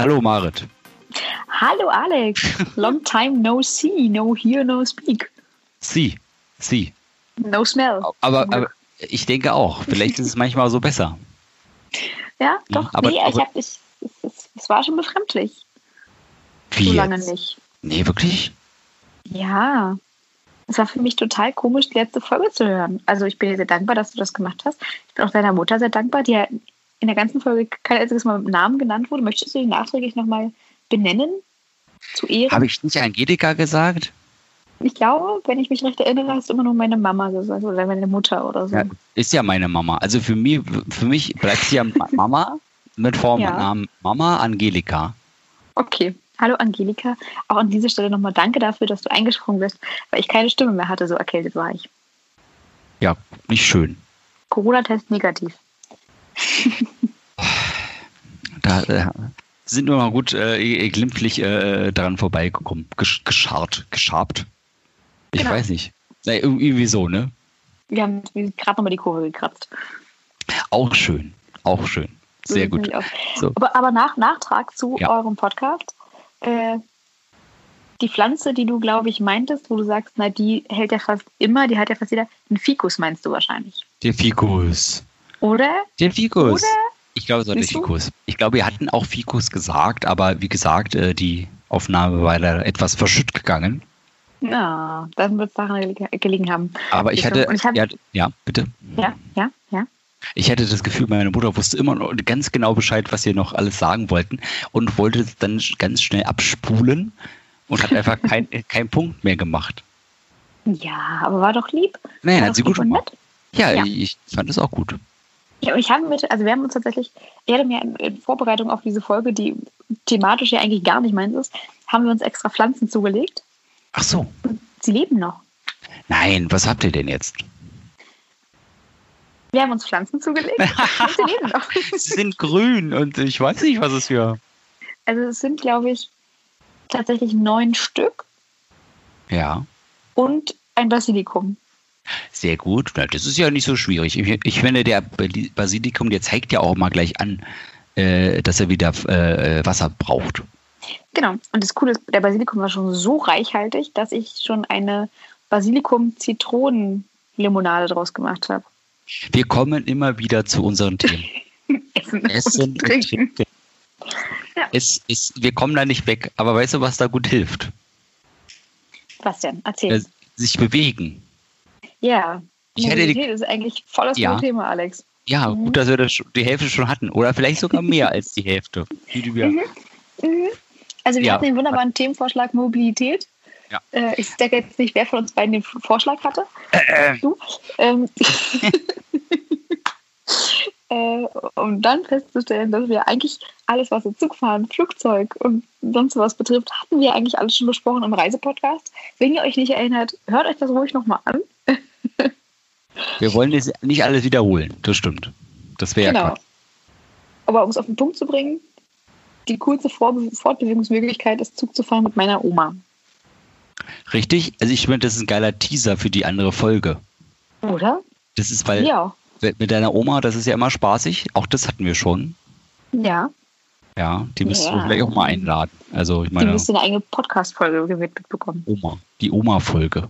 Hallo Marit. Hallo Alex. Long time no see, no hear, no speak. Sie, sie. No smell. Aber, aber ich denke auch, vielleicht ist es manchmal so besser. Ja, doch. aber- nee, ich aber- hab, ich, es, es, es war schon befremdlich. Wie so lange jetzt? nicht. Nee, wirklich? Ja. Es war für mich total komisch, die letzte Folge zu hören. Also ich bin dir sehr dankbar, dass du das gemacht hast. Ich bin auch deiner Mutter sehr dankbar, die ja in der ganzen Folge kein einziges Mal mit Namen genannt wurde. Möchtest du die nachträglich nochmal benennen? Zu Ehren? Habe ich nicht Angelika gesagt? Ich glaube, wenn ich mich recht erinnere, hast du immer nur meine Mama gesagt oder meine Mutter oder so. Ja, ist ja meine Mama. Also für mich, für mich bleibt sie ja Ma- Mama mit Vornamen Mama Angelika. Okay. Hallo Angelika. Auch an dieser Stelle nochmal danke dafür, dass du eingesprungen bist, weil ich keine Stimme mehr hatte, so erkältet war ich. Ja, nicht schön. Corona-Test negativ. Da äh, sind wir mal gut äh, glimpflich äh, daran vorbeigekommen. Gesch gescharrt, geschabt. Ich Genau. weiß nicht. Na, irgendwie so, ne? Wir haben gerade nochmal die Kurve gekratzt. Auch schön. Auch schön. Sehr gut. So. Aber, aber nach Nachtrag zu Ja. eurem Podcast. Äh, die Pflanze, die du, glaube ich, meintest, wo du sagst, na, die hält ja fast immer, die hat ja fast jeder. Ein Fikus meinst du wahrscheinlich. Der Fikus. Oder? Der Fikus. Oder? Ich glaube, es war der? Fikus. Ich glaube, wir hatten auch Fikus gesagt, aber wie gesagt, äh, die Aufnahme war leider etwas verschütt gegangen. Ja, dann wird es daran gelegen- haben. Aber ich hatte, hab- ja, ja, bitte. Ja, ja, ja. Ich hatte das Gefühl, meine Mutter wusste immer noch ganz genau Bescheid, was wir noch alles sagen wollten und wollte es dann ganz schnell abspulen und hat einfach kein, keinen Punkt mehr gemacht. Ja, aber war doch lieb. Nein, War hat sie gut gemacht. Ja, Ja. ich fand es auch gut. Ja, und ich habe mit, also wir haben uns tatsächlich, ich hatte mir in, in Vorbereitung auf diese Folge, die thematisch ja eigentlich gar nicht meins ist, haben wir uns extra Pflanzen zugelegt. Ach so. Sie leben noch. Nein, was habt ihr denn jetzt? Wir haben uns Pflanzen zugelegt und sie leben noch. Sie sind grün und ich weiß nicht, was es für. Also es sind, glaube ich, tatsächlich neun Stück Ja, und ein Basilikum. Sehr gut. Das ist ja nicht so schwierig. Ich, ich finde, der Basilikum, der zeigt ja auch mal gleich an, äh, dass er wieder äh, Wasser braucht. Genau. Und das Coole ist, der Basilikum war schon so reichhaltig, dass ich schon eine Basilikum-Zitronen-Limonade draus gemacht habe. Wir kommen immer wieder zu unseren Themen. Essen, Essen und trinken. und trinken. Ja. Es, es, wir kommen da nicht weg. Aber weißt du, was da gut hilft? Was denn? Erzähl. Äh, sich bewegen. Ja. Ich hätte die- Mobilität ist eigentlich voll das Ja. Thema, Alex. Ja, Mhm. gut, dass wir das, die Hälfte schon hatten. Oder vielleicht sogar mehr als die Hälfte. Wir, Mhm. Also wir Ja. hatten den wunderbaren Themenvorschlag Mobilität. Ja. Äh, ich sage jetzt nicht, wer von uns beiden den Vorschlag hatte. Äh, Du. Ähm, äh, um dann festzustellen, dass wir eigentlich alles, was so Zugfahren, Flugzeug und sonst was betrifft, hatten wir eigentlich alles schon besprochen im Reisepodcast. Wenn ihr euch nicht erinnert, hört euch das ruhig nochmal an. Wir wollen das nicht alles wiederholen. Das stimmt. Das wäre ja Genau. Quatsch. Aber um es auf den Punkt zu bringen, die Vor Fortbewegungsmöglichkeit ist Zug zu fahren mit meiner Oma. Richtig? Also ich finde, das ist ein geiler Teaser für die andere Folge. Oder? Das ist, weil Ja. mit deiner Oma, das ist ja immer spaßig. Auch das hatten wir schon. Ja. Ja, die müsst Ja. du vielleicht auch mal einladen. Also ich Die meine, müsste eine eigene Podcast-Folge gewidmet bekommen. Oma. Die Oma-Folge.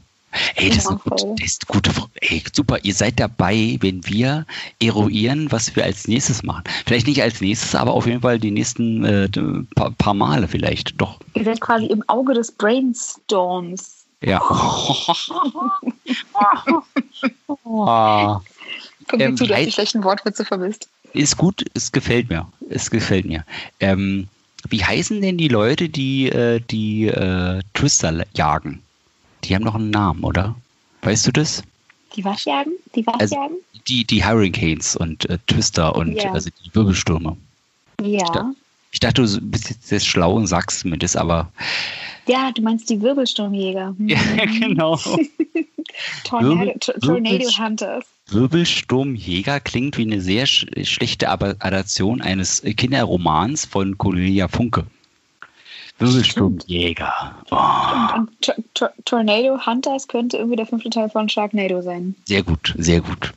Ey, das ist, eine gute, Oma-Folge. das ist gute. Ey, super. Ihr seid dabei, wenn wir eruieren, was wir als nächstes machen. Vielleicht nicht als nächstes, aber auf jeden Fall die nächsten äh, paar, paar Male vielleicht. Doch. Ihr seid quasi im Auge des Brainstorms. Ja. Ah, Kommt Ähm, mir zu, dass die schlechten Wortwitze vermisst. ist gut, es gefällt mir. Es gefällt mir. Ähm, wie heißen denn die Leute, die äh, die äh, Twister jagen? Die haben noch einen Namen, oder? Weißt du das? Die Waschjagen? Die Also- Waschjagen? Die, die Hurricanes und äh, Twister und Ja. also die Wirbelstürme. ja. Ich dachte, du bist jetzt schlau und sagst mir das, aber. Ja, du meinst die Wirbelsturmjäger. Hm. Ja, genau. Tornado, Wirbel- Tornado Hunters. Wirbelsturmjäger klingt wie eine sehr sch schlechte Adaption eines Kinderromans von Cornelia Funke. Wirbelsturmjäger. Oh, Und Tor Tornado Hunters könnte irgendwie der fünfte Teil von Sharknado sein. sehr gut, sehr gut.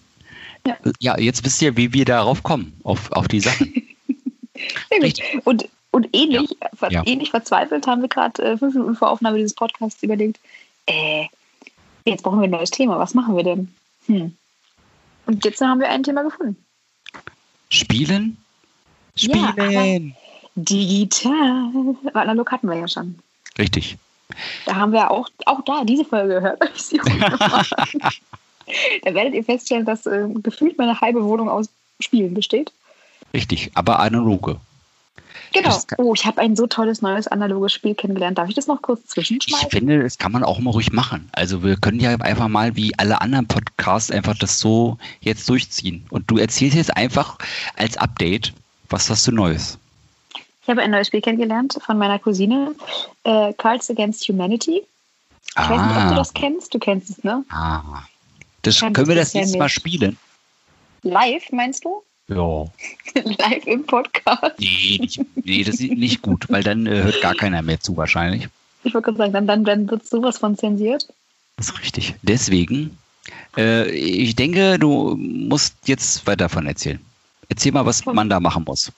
Ja. Ja, jetzt wisst ihr, wie wir darauf kommen, auf, auf die Sachen. Und Und ähnlich, ja. Ver ja. ähnlich verzweifelt haben wir gerade äh, fünf Minuten vor Aufnahme dieses Podcasts überlegt, äh, jetzt brauchen wir ein neues Thema. Was machen wir denn? Hm. Und jetzt haben wir ein Thema gefunden. Spielen? Spielen! Digital. Analog hatten wir ja schon. Richtig. Da haben wir auch, auch da diese Folge gehört. da werdet ihr feststellen, dass äh, gefühlt meine halbe Wohnung aus Spielen besteht. Richtig, aber analoge. Genau. Oh, ich habe ein so tolles neues analoges Spiel kennengelernt. Darf ich das noch kurz zwischenschmeißen? Ich finde, das kann man auch mal ruhig machen. Also wir können ja einfach mal wie alle anderen Podcasts einfach das so jetzt durchziehen. Und du erzählst jetzt einfach als Update, was hast du Neues? Ich habe ein neues Spiel kennengelernt von meiner Cousine, äh, Cards Against Humanity. Ich ah. weiß nicht, ob du ah. das kennst. Du kennst es, ne? Ah. Das, können wir das jetzt mal spielen? Live, meinst du? Ja. Live im Podcast. Nee, nicht, nee, das ist nicht gut, weil dann äh, hört gar keiner mehr zu wahrscheinlich. Ich wollte gerade sagen, dann, dann, dann wird sowas von zensiert. Das ist richtig. Deswegen, äh, ich denke, du musst jetzt weiter davon erzählen. Erzähl mal, was man da machen muss.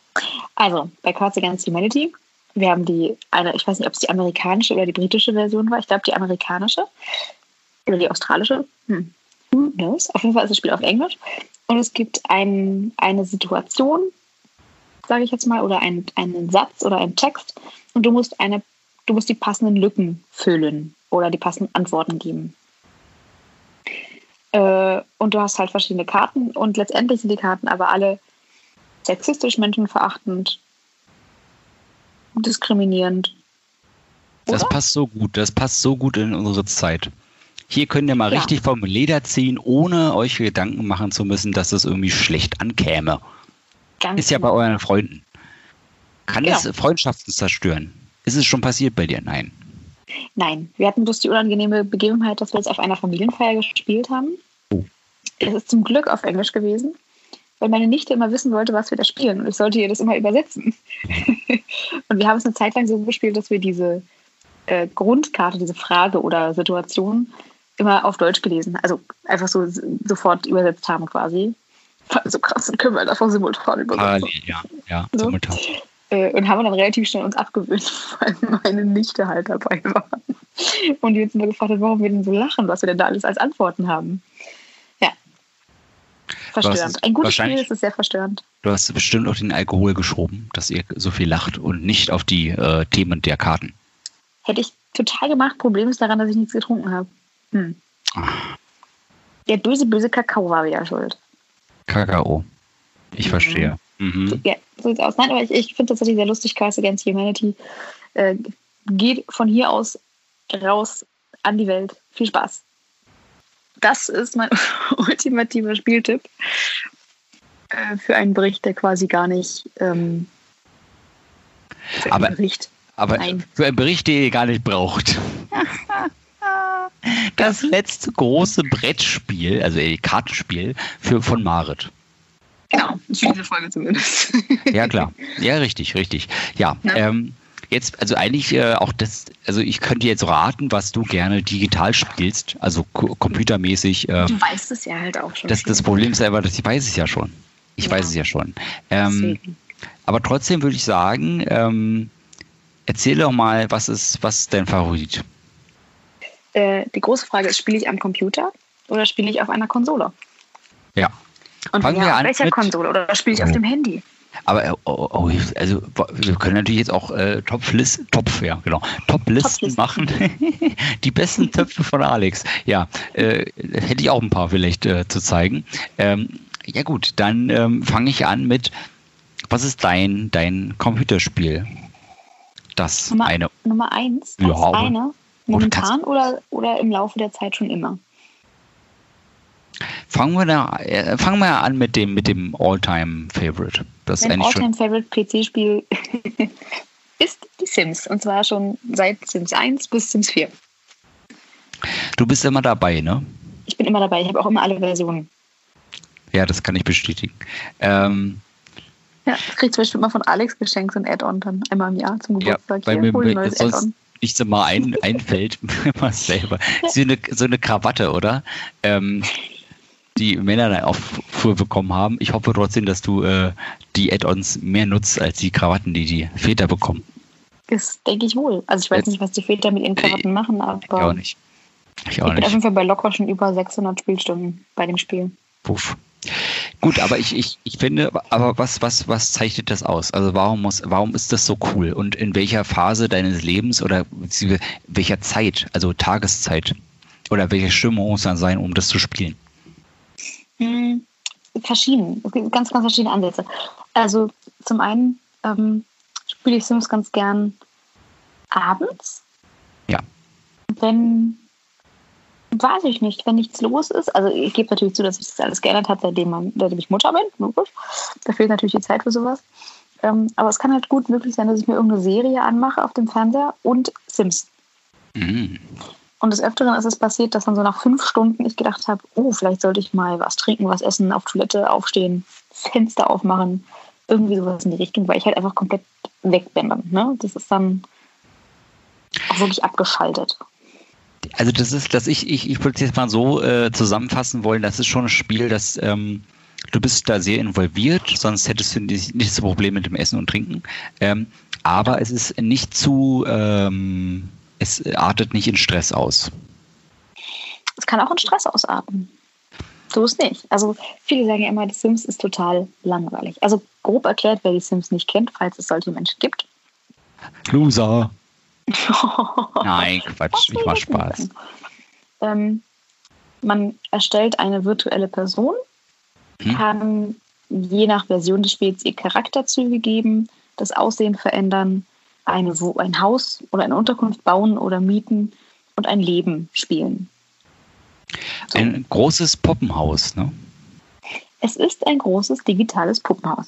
Also, bei Cards Against Humanity, wir haben die, eine, ich weiß nicht, ob es die amerikanische oder die britische Version war. Ich glaube, die amerikanische. Oder die australische. Hm. Who knows? Auf jeden Fall ist das Spiel auf Englisch. Und es gibt ein, eine Situation, sage ich jetzt mal, oder ein, einen Satz oder einen Text. Und du musst, eine, du musst die passenden Lücken füllen oder die passenden Antworten geben. Äh, und du hast halt verschiedene Karten und letztendlich sind die Karten aber alle sexistisch, menschenverachtend, diskriminierend. Oder? Das passt so gut, das passt so gut in unsere Zeit. Hier könnt ihr mal ja. richtig vom Leder ziehen, ohne euch Gedanken machen zu müssen, dass es irgendwie schlecht ankäme. Ganz ist ja genau. bei euren Freunden. Kann ja. es Freundschaften zerstören? Ist es schon passiert bei dir? Nein. Nein, wir hatten bloß die unangenehme Begebenheit, dass wir jetzt auf einer Familienfeier gespielt haben. Oh. Es ist zum Glück auf Englisch gewesen, weil meine Nichte immer wissen wollte, was wir da spielen. Und ich sollte ihr das immer übersetzen. und wir haben es eine Zeit lang so gespielt, dass wir diese äh, Grundkarte, diese Frage oder Situation immer auf Deutsch gelesen. Also einfach so sofort übersetzt haben quasi. So krass, dann können wir einfach simultan übersetzen. ja, ja, so. simultan. Äh, und haben dann relativ schnell uns abgewöhnt, weil meine Nichte halt dabei war. Und die jetzt immer gefragt hat, warum wir denn so lachen, was wir denn da alles als Antworten haben. Verstörend. Ein gutes Spiel ist es sehr verstörend. Du hast bestimmt auf den Alkohol geschoben, dass ihr so viel lacht und nicht auf die äh, Themen der Karten. Hätte ich total gemacht. Problem ist daran, dass ich nichts getrunken habe. Hm. Der böse, böse Kakao war wieder schuld. Kakao. Ich mhm. verstehe. Mhm. Ja, so sieht's aus. Nein, aber ich, ich finde tatsächlich sehr lustig, Cards Against Humanity. Äh, geht von hier aus raus an die Welt. Viel Spaß. Das ist mein ultimativer Spieltipp äh, für einen Bericht, der quasi gar nicht. Ähm, aber, Bericht. aber Nein. für einen Bericht, den ihr gar nicht braucht. das letzte große Brettspiel, also äh, Kartenspiel für, von Marit. Genau, für diese Folge zumindest. ja, klar. Ja, richtig, richtig. Ja, ähm, jetzt, also eigentlich äh, auch das, also ich könnte jetzt raten, was du gerne digital spielst, also computermäßig. Äh, du weißt es ja halt auch schon. Das, das Problem ist einfach, dass ich weiß es ja schon. Ich ja. weiß es ja schon. Ähm, aber trotzdem würde ich sagen, ähm, erzähl doch mal, was ist, was ist dein Favorit? Äh, die große Frage ist, spiele ich am Computer oder spiele ich auf einer Konsole? Ja. Und Fangen ja, auf welcher Konsole oder spiele ich oh. auf dem Handy? Aber äh, oh, oh, also wir können natürlich jetzt auch äh, Top-List, Topf, ja, genau, Top-Listen Top machen. die besten Töpfe von Alex. Ja, äh, hätte ich auch ein paar vielleicht äh, zu zeigen. Ähm, ja gut, dann ähm, fange ich an mit, was ist dein, dein Computerspiel? Das Nummer, eine. Nummer eins? Das ja, eine? Momentan oder, oder im Laufe der Zeit schon immer? Fangen wir, da, äh, fangen wir an mit dem, mit dem All-Time-Favorite. Das mein All-Time-Favorite PC-Spiel ist die Sims. Und zwar schon seit Sims 1 bis Sims 4. Du bist immer dabei, ne? Ich bin immer dabei. Ich habe auch immer alle Versionen. Ja, das kann ich bestätigen. Ähm, ja, ich kriege zum Beispiel immer von Alex geschenkt so ein Add-on dann einmal im Jahr zum Geburtstag. Ja, Hier, mir, neues sonst, nichts immer ein, einfällt, immer selber. So eine, so eine Krawatte, oder? Ähm, die Männer eine Auffuhr bekommen haben. Ich hoffe trotzdem, dass du äh, die Add-ons mehr nutzt als die Krawatten, die die Väter bekommen. Das denke ich wohl. Also ich weiß nicht, was die Väter mit ihren Krawatten machen, aber ich auch nicht. Ich, auch ich bin nicht. auf jeden Fall bei locker schon über 600 Spielstunden bei dem Spiel. Puff. Gut, aber ich, ich, ich finde, aber was, was, was zeichnet das aus? Also warum muss, warum ist das so cool? Und in welcher Phase deines Lebens oder welcher Zeit, also Tageszeit oder welche Stimmung muss dann sein, um das zu spielen? Hm, verschieden. Es gibt ganz, ganz verschiedene Ansätze. Also zum einen ähm, spiele ich Sims ganz gern abends. Ja. Wenn, weiß ich nicht, wenn nichts los ist. Also ich gebe natürlich zu, dass sich das alles geändert hat, seitdem, man, seitdem ich Mutter bin. Logisch. Da fehlt natürlich die Zeit für sowas. Ähm, aber es kann halt gut möglich sein, dass ich mir irgendeine Serie anmache auf dem Fernseher und Sims. Mhm. Und des Öfteren ist es passiert, dass dann so nach fünf Stunden ich gedacht habe, oh, vielleicht sollte ich mal was trinken, was essen, auf Toilette aufstehen, Fenster aufmachen, irgendwie sowas in die Richtung, weil ich halt einfach komplett weg bin dann. Ne? Das ist dann auch wirklich abgeschaltet. Also das ist, dass ich, ich, ich würde es jetzt mal so äh, zusammenfassen wollen, das ist schon ein Spiel, das ähm, du bist da sehr involviert, sonst hättest du nicht, nicht das Problem mit dem Essen und Trinken. Ähm, aber es ist nicht zu ähm, es artet nicht in Stress aus. Es kann auch in Stress ausarten. So ist nicht. Also viele sagen ja immer, die Sims ist total langweilig. Also grob erklärt, wer die Sims nicht kennt, falls es solche Menschen gibt. Loser. Nein, Quatsch, ich mach Spaß. Ähm, man erstellt eine virtuelle Person, hm? kann je nach Version des Spiels ihr Charakterzüge geben, das Aussehen verändern, eine, ein Haus oder eine Unterkunft bauen oder mieten und ein Leben spielen. So. Ein großes Puppenhaus, ne? Es ist ein großes digitales Puppenhaus.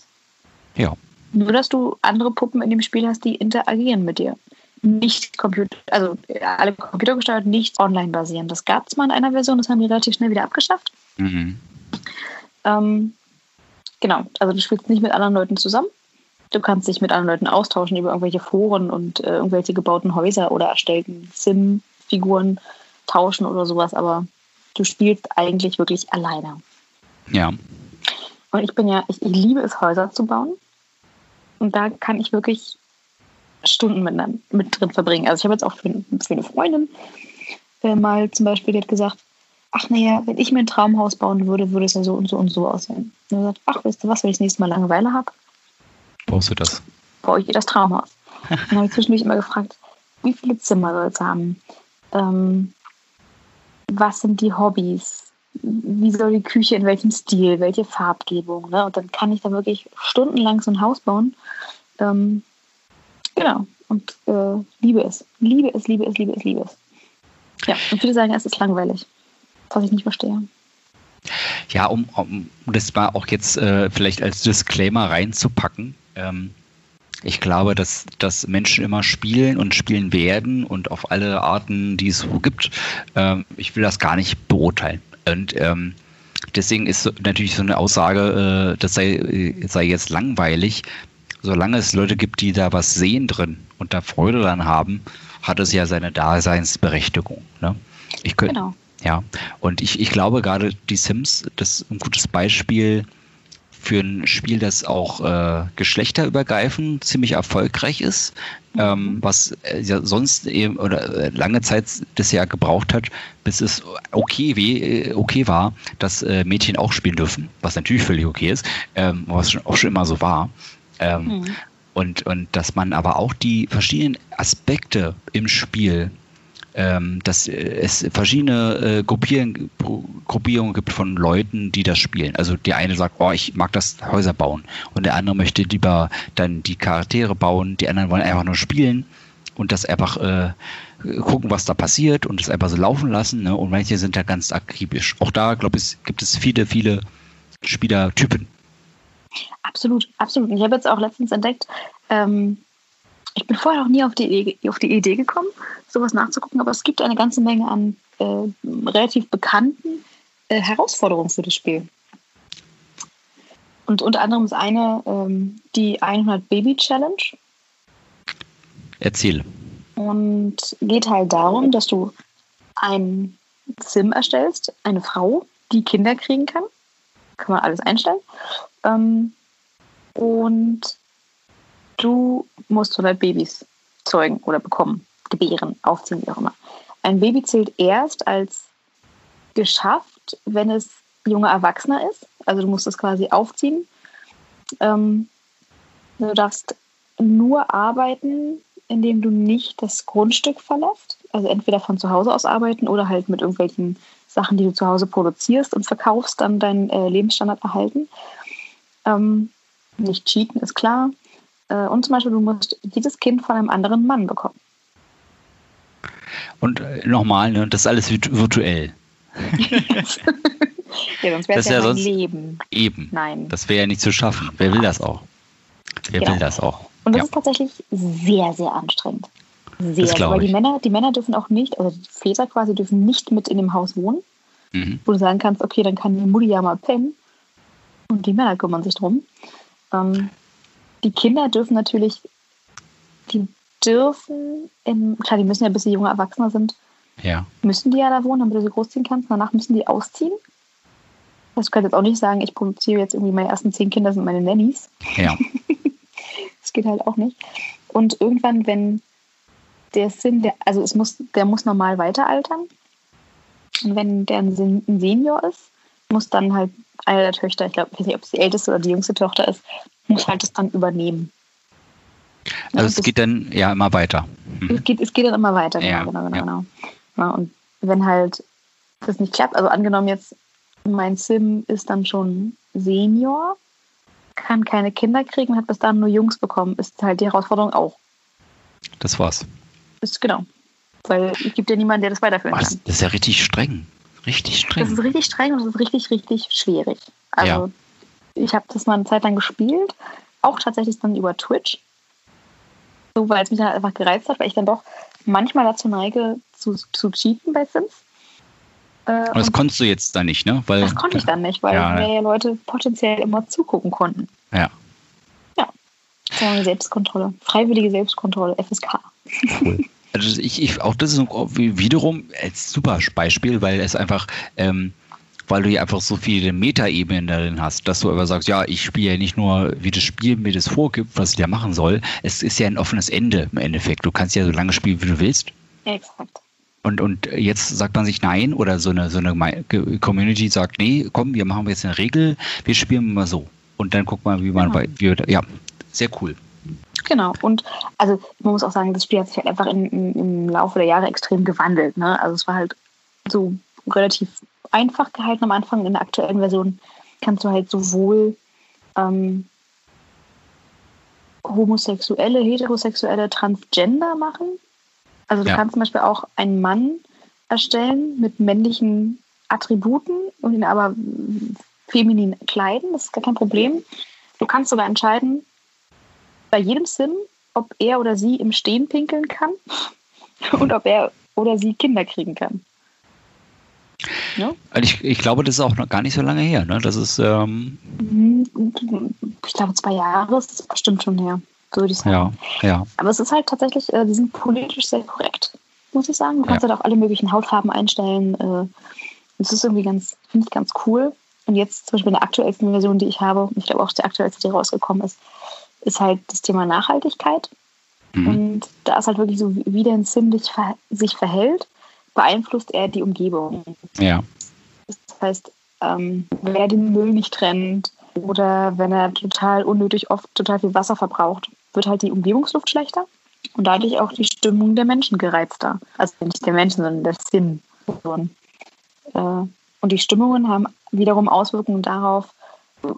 Ja. Nur, dass du andere Puppen in dem Spiel hast, die interagieren mit dir. Nicht Computer, also alle computergesteuert, nicht online basieren. Das gab es mal in einer Version, das haben die relativ schnell wieder abgeschafft. Mhm. Ähm, genau, also du spielst nicht mit anderen Leuten zusammen, Du kannst dich mit anderen Leuten austauschen über irgendwelche Foren und äh, irgendwelche gebauten Häuser oder erstellten Sim-Figuren tauschen oder sowas, aber du spielst eigentlich wirklich alleine. Ja. Und ich bin ja, ich, ich liebe es, Häuser zu bauen. Und da kann ich wirklich Stunden mit, mit drin verbringen. Also ich habe jetzt auch für, für eine Freundin äh, mal zum Beispiel, die hat gesagt, ach naja, wenn ich mir ein Traumhaus bauen würde, würde es ja so und so und so aussehen. Und er sagt, ach, weißt du was, wenn ich das nächste Mal Langeweile habe, Baust du das? Baue ich das Traumhaus. Dann habe ich zwischendurch immer gefragt, wie viele Zimmer soll es haben? Ähm, was sind die Hobbys? Wie soll die Küche, in welchem Stil, welche Farbgebung? Ne? Und dann kann ich da wirklich stundenlang so ein Haus bauen. Ähm, genau. Und äh, liebe es. Liebe es, liebe es, liebe es, liebe es. Ja, und viele sagen, es ist langweilig. Was ich nicht verstehe. Ja, um, um das mal auch jetzt äh, vielleicht als Disclaimer reinzupacken. Ähm, ich glaube, dass, dass Menschen immer spielen und spielen werden und auf alle Arten, die es so gibt. Ähm, ich will das gar nicht beurteilen. Und ähm, deswegen ist natürlich so eine Aussage, äh, das sei, sei jetzt langweilig. Solange es Leute gibt, die da was sehen drin und da Freude dran haben, hat es ja seine Daseinsberechtigung. Ne? Ich könnte. Genau. Ja, und ich, ich glaube gerade die Sims, das ist ein gutes Beispiel für ein Spiel, das auch äh, geschlechterübergreifend ziemlich erfolgreich ist, mhm. ähm, was äh, ja sonst eben oder äh, lange Zeit das Jahr gebraucht hat, bis es okay, wie, äh, okay war, dass äh, Mädchen auch spielen dürfen, was natürlich völlig okay ist, ähm, was schon, auch schon immer so war. Ähm, mhm. und, und dass man aber auch die verschiedenen Aspekte im Spiel ähm, dass es verschiedene äh, Gruppieren, Gruppierungen gibt von Leuten, die das spielen. Also der eine sagt, oh, ich mag das Häuser bauen und der andere möchte lieber dann die Charaktere bauen, die anderen wollen einfach nur spielen und das einfach äh, gucken, was da passiert und es einfach so laufen lassen. Ne? Und manche sind da ganz akribisch. Auch da, glaube ich, gibt es viele, viele Spielertypen. Absolut, absolut. Ich habe jetzt auch letztens entdeckt, ähm, ich bin vorher noch nie auf die, Idee, auf die Idee gekommen, sowas nachzugucken, aber es gibt eine ganze Menge an äh, relativ bekannten äh, Herausforderungen für das Spiel. Und unter anderem ist eine ähm, die 100 Baby Challenge. Erzähl. Und geht halt darum, dass du ein Sim erstellst, eine Frau, die Kinder kriegen kann. Kann man alles einstellen. Ähm, und du musst 100 Babys zeugen oder bekommen, gebären, aufziehen, wie auch immer. Ein Baby zählt erst als geschafft, wenn es junger Erwachsener ist. Also du musst es quasi aufziehen. Ähm, du darfst nur arbeiten, indem du nicht das Grundstück verlässt. Also entweder von zu Hause aus arbeiten oder halt mit irgendwelchen Sachen, die du zu Hause produzierst und verkaufst, dann deinen äh, Lebensstandard erhalten. Ähm, nicht cheaten, ist klar. Äh, und zum Beispiel, du musst jedes Kind von einem anderen Mann bekommen. Und äh, nochmal, ne, das ist alles virtuell. ja, sonst wäre es ja, ja sonst Leben. Eben. Nein. Das wäre ja nicht zu schaffen. Wer will das auch? Wer genau. will das auch? Und das ja. ist tatsächlich sehr, sehr anstrengend. Sehr, das weil die Männer, die Männer dürfen auch nicht, also die Väter quasi dürfen nicht mit in dem Haus wohnen, mhm. wo du sagen kannst, okay, dann kann die Mutti ja mal pennen und die Männer kümmern sich drum. Ähm, die Kinder dürfen natürlich, die dürfen, in, klar, die müssen ja, bis sie junge Erwachsene sind, ja. müssen die ja da wohnen, damit du sie großziehen kannst. Danach müssen die ausziehen. Also du kannst jetzt auch nicht sagen, ich produziere jetzt irgendwie meine ersten zehn Kinder sind meine Nannies. Ja. das geht halt auch nicht. Und irgendwann, wenn der Sinn, der, also es muss, der muss normal weiteraltern. Und wenn der ein Senior ist, muss dann halt eine der Töchter, ich glaube, ich weiß nicht, ob es die älteste oder die jüngste Tochter ist, muss halt das dann übernehmen. Also ja, es geht dann ja immer weiter. Mhm. Es, geht, es geht dann immer weiter, genau, ja, genau, genau, ja. genau. Ja, und wenn halt das nicht klappt, also angenommen jetzt, mein Sim ist dann schon Senior, kann keine Kinder kriegen, hat bis dann nur Jungs bekommen, ist halt die Herausforderung auch. Das war's. Ist genau. Weil es gibt ja niemanden, der das weiterführen kann. Das ist ja richtig streng. Richtig streng. Das ist richtig streng und das ist richtig, richtig schwierig. Also ja. ich habe das mal eine Zeit lang gespielt, auch tatsächlich dann über Twitch. So, weil es mich dann einfach gereizt hat, weil ich dann doch manchmal dazu neige, zu, zu cheaten bei Sims. Äh, das konntest du jetzt dann nicht, ne? Weil, das konnte ich dann nicht, weil ja, mehr Leute potenziell immer zugucken konnten. Ja. Ja. Selbstkontrolle. Freiwillige Selbstkontrolle, FSK. Cool. Also ich, ich, auch das ist wiederum ein super Beispiel, weil es einfach, ähm, weil du ja einfach so viele Metaebenen darin hast, dass du aber sagst, ja, ich spiele ja nicht nur, wie das Spiel mir das vorgibt, was ich da machen soll. Es ist ja ein offenes Ende im Endeffekt. Du kannst ja so lange spielen, wie du willst. Exakt. Und, und jetzt sagt man sich nein oder so eine, so eine Community sagt, nee, komm, wir machen jetzt eine Regel, wir spielen mal so. Und dann guck mal, wie man genau. bei, wie, ja, sehr cool. Genau. Und also man muss auch sagen, das Spiel hat sich halt einfach in, in, im Laufe der Jahre extrem gewandelt. Ne? Also es war halt so relativ einfach gehalten am Anfang. In der aktuellen Version kannst du halt sowohl ähm, homosexuelle, heterosexuelle, transgender machen. Also du ja. kannst zum Beispiel auch einen Mann erstellen mit männlichen Attributen und ihn aber feminin kleiden. Das ist gar kein Problem. Du kannst sogar entscheiden, bei jedem Sim, ob er oder sie im Stehen pinkeln kann und ob er oder sie Kinder kriegen kann. Ja? Also ich, ich glaube, das ist auch noch gar nicht so lange her. Ne? Das ist. Ähm ich glaube, zwei Jahre ist bestimmt schon her, würde ich sagen. Ja, ja. Aber es ist halt tatsächlich, äh, die sind politisch sehr korrekt, muss ich sagen. Du kannst ja. halt auch alle möglichen Hautfarben einstellen. Äh, das ist irgendwie ganz, finde ich ganz cool. Und jetzt zum Beispiel in der aktuellsten Version, die ich habe, ich glaube auch die aktuellste, die rausgekommen ist, ist halt das Thema Nachhaltigkeit. Mhm. Und da ist halt wirklich so, wie der Sim sich verhält, beeinflusst er die Umgebung. Ja. Das heißt, ähm, wer den Müll nicht trennt oder wenn er total unnötig oft total viel Wasser verbraucht, wird halt die Umgebungsluft schlechter und dadurch auch die Stimmung der Menschen gereizter. Also nicht der Menschen, sondern der Sim. Äh, und die Stimmungen haben wiederum Auswirkungen darauf,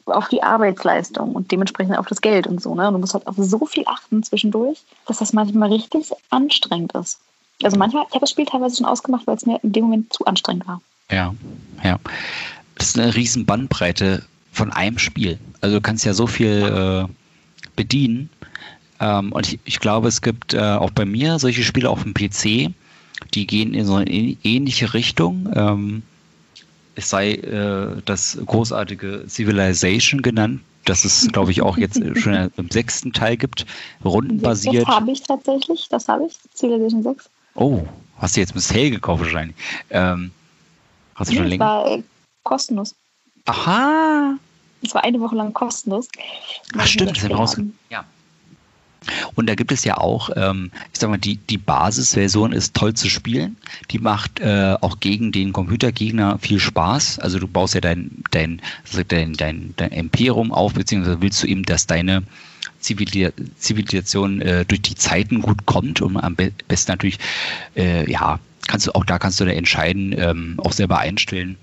auf die Arbeitsleistung und dementsprechend auf das Geld und so. Ne? Und du musst halt auf so viel achten zwischendurch, dass das manchmal richtig anstrengend ist. Also manchmal, ich habe das Spiel teilweise schon ausgemacht, weil es mir in dem Moment zu anstrengend war. Ja, ja. Das ist eine riesen Bandbreite von einem Spiel. Also du kannst ja so viel äh, bedienen. Ähm, und ich, ich, glaube, es gibt äh, auch bei mir solche Spiele auf dem PC, die gehen in so eine ähnliche Richtung. Ähm, es sei äh, das großartige Civilization genannt, das es, glaube ich, auch jetzt schon im sechsten Teil gibt, rundenbasiert. Das habe ich tatsächlich, das habe ich, Civilization 6. Oh, hast du jetzt mit Sale gekauft wahrscheinlich. Ähm, hast du schon länger? War, äh, kostenlos. Aha. Es war eine Woche lang kostenlos. Ach stimmt, das haben wir raus. Ja. Und da gibt es ja auch, ähm, ich sag mal, die, die Basisversion ist toll zu spielen. Die macht äh, auch gegen den Computergegner viel Spaß. Also du baust ja dein, dein, dein, dein, dein Imperium auf, beziehungsweise willst du eben, dass deine Zivilisation äh, durch die Zeiten gut kommt und am besten natürlich, äh, ja, kannst du auch da kannst du da entscheiden, ähm, auch selber einstellen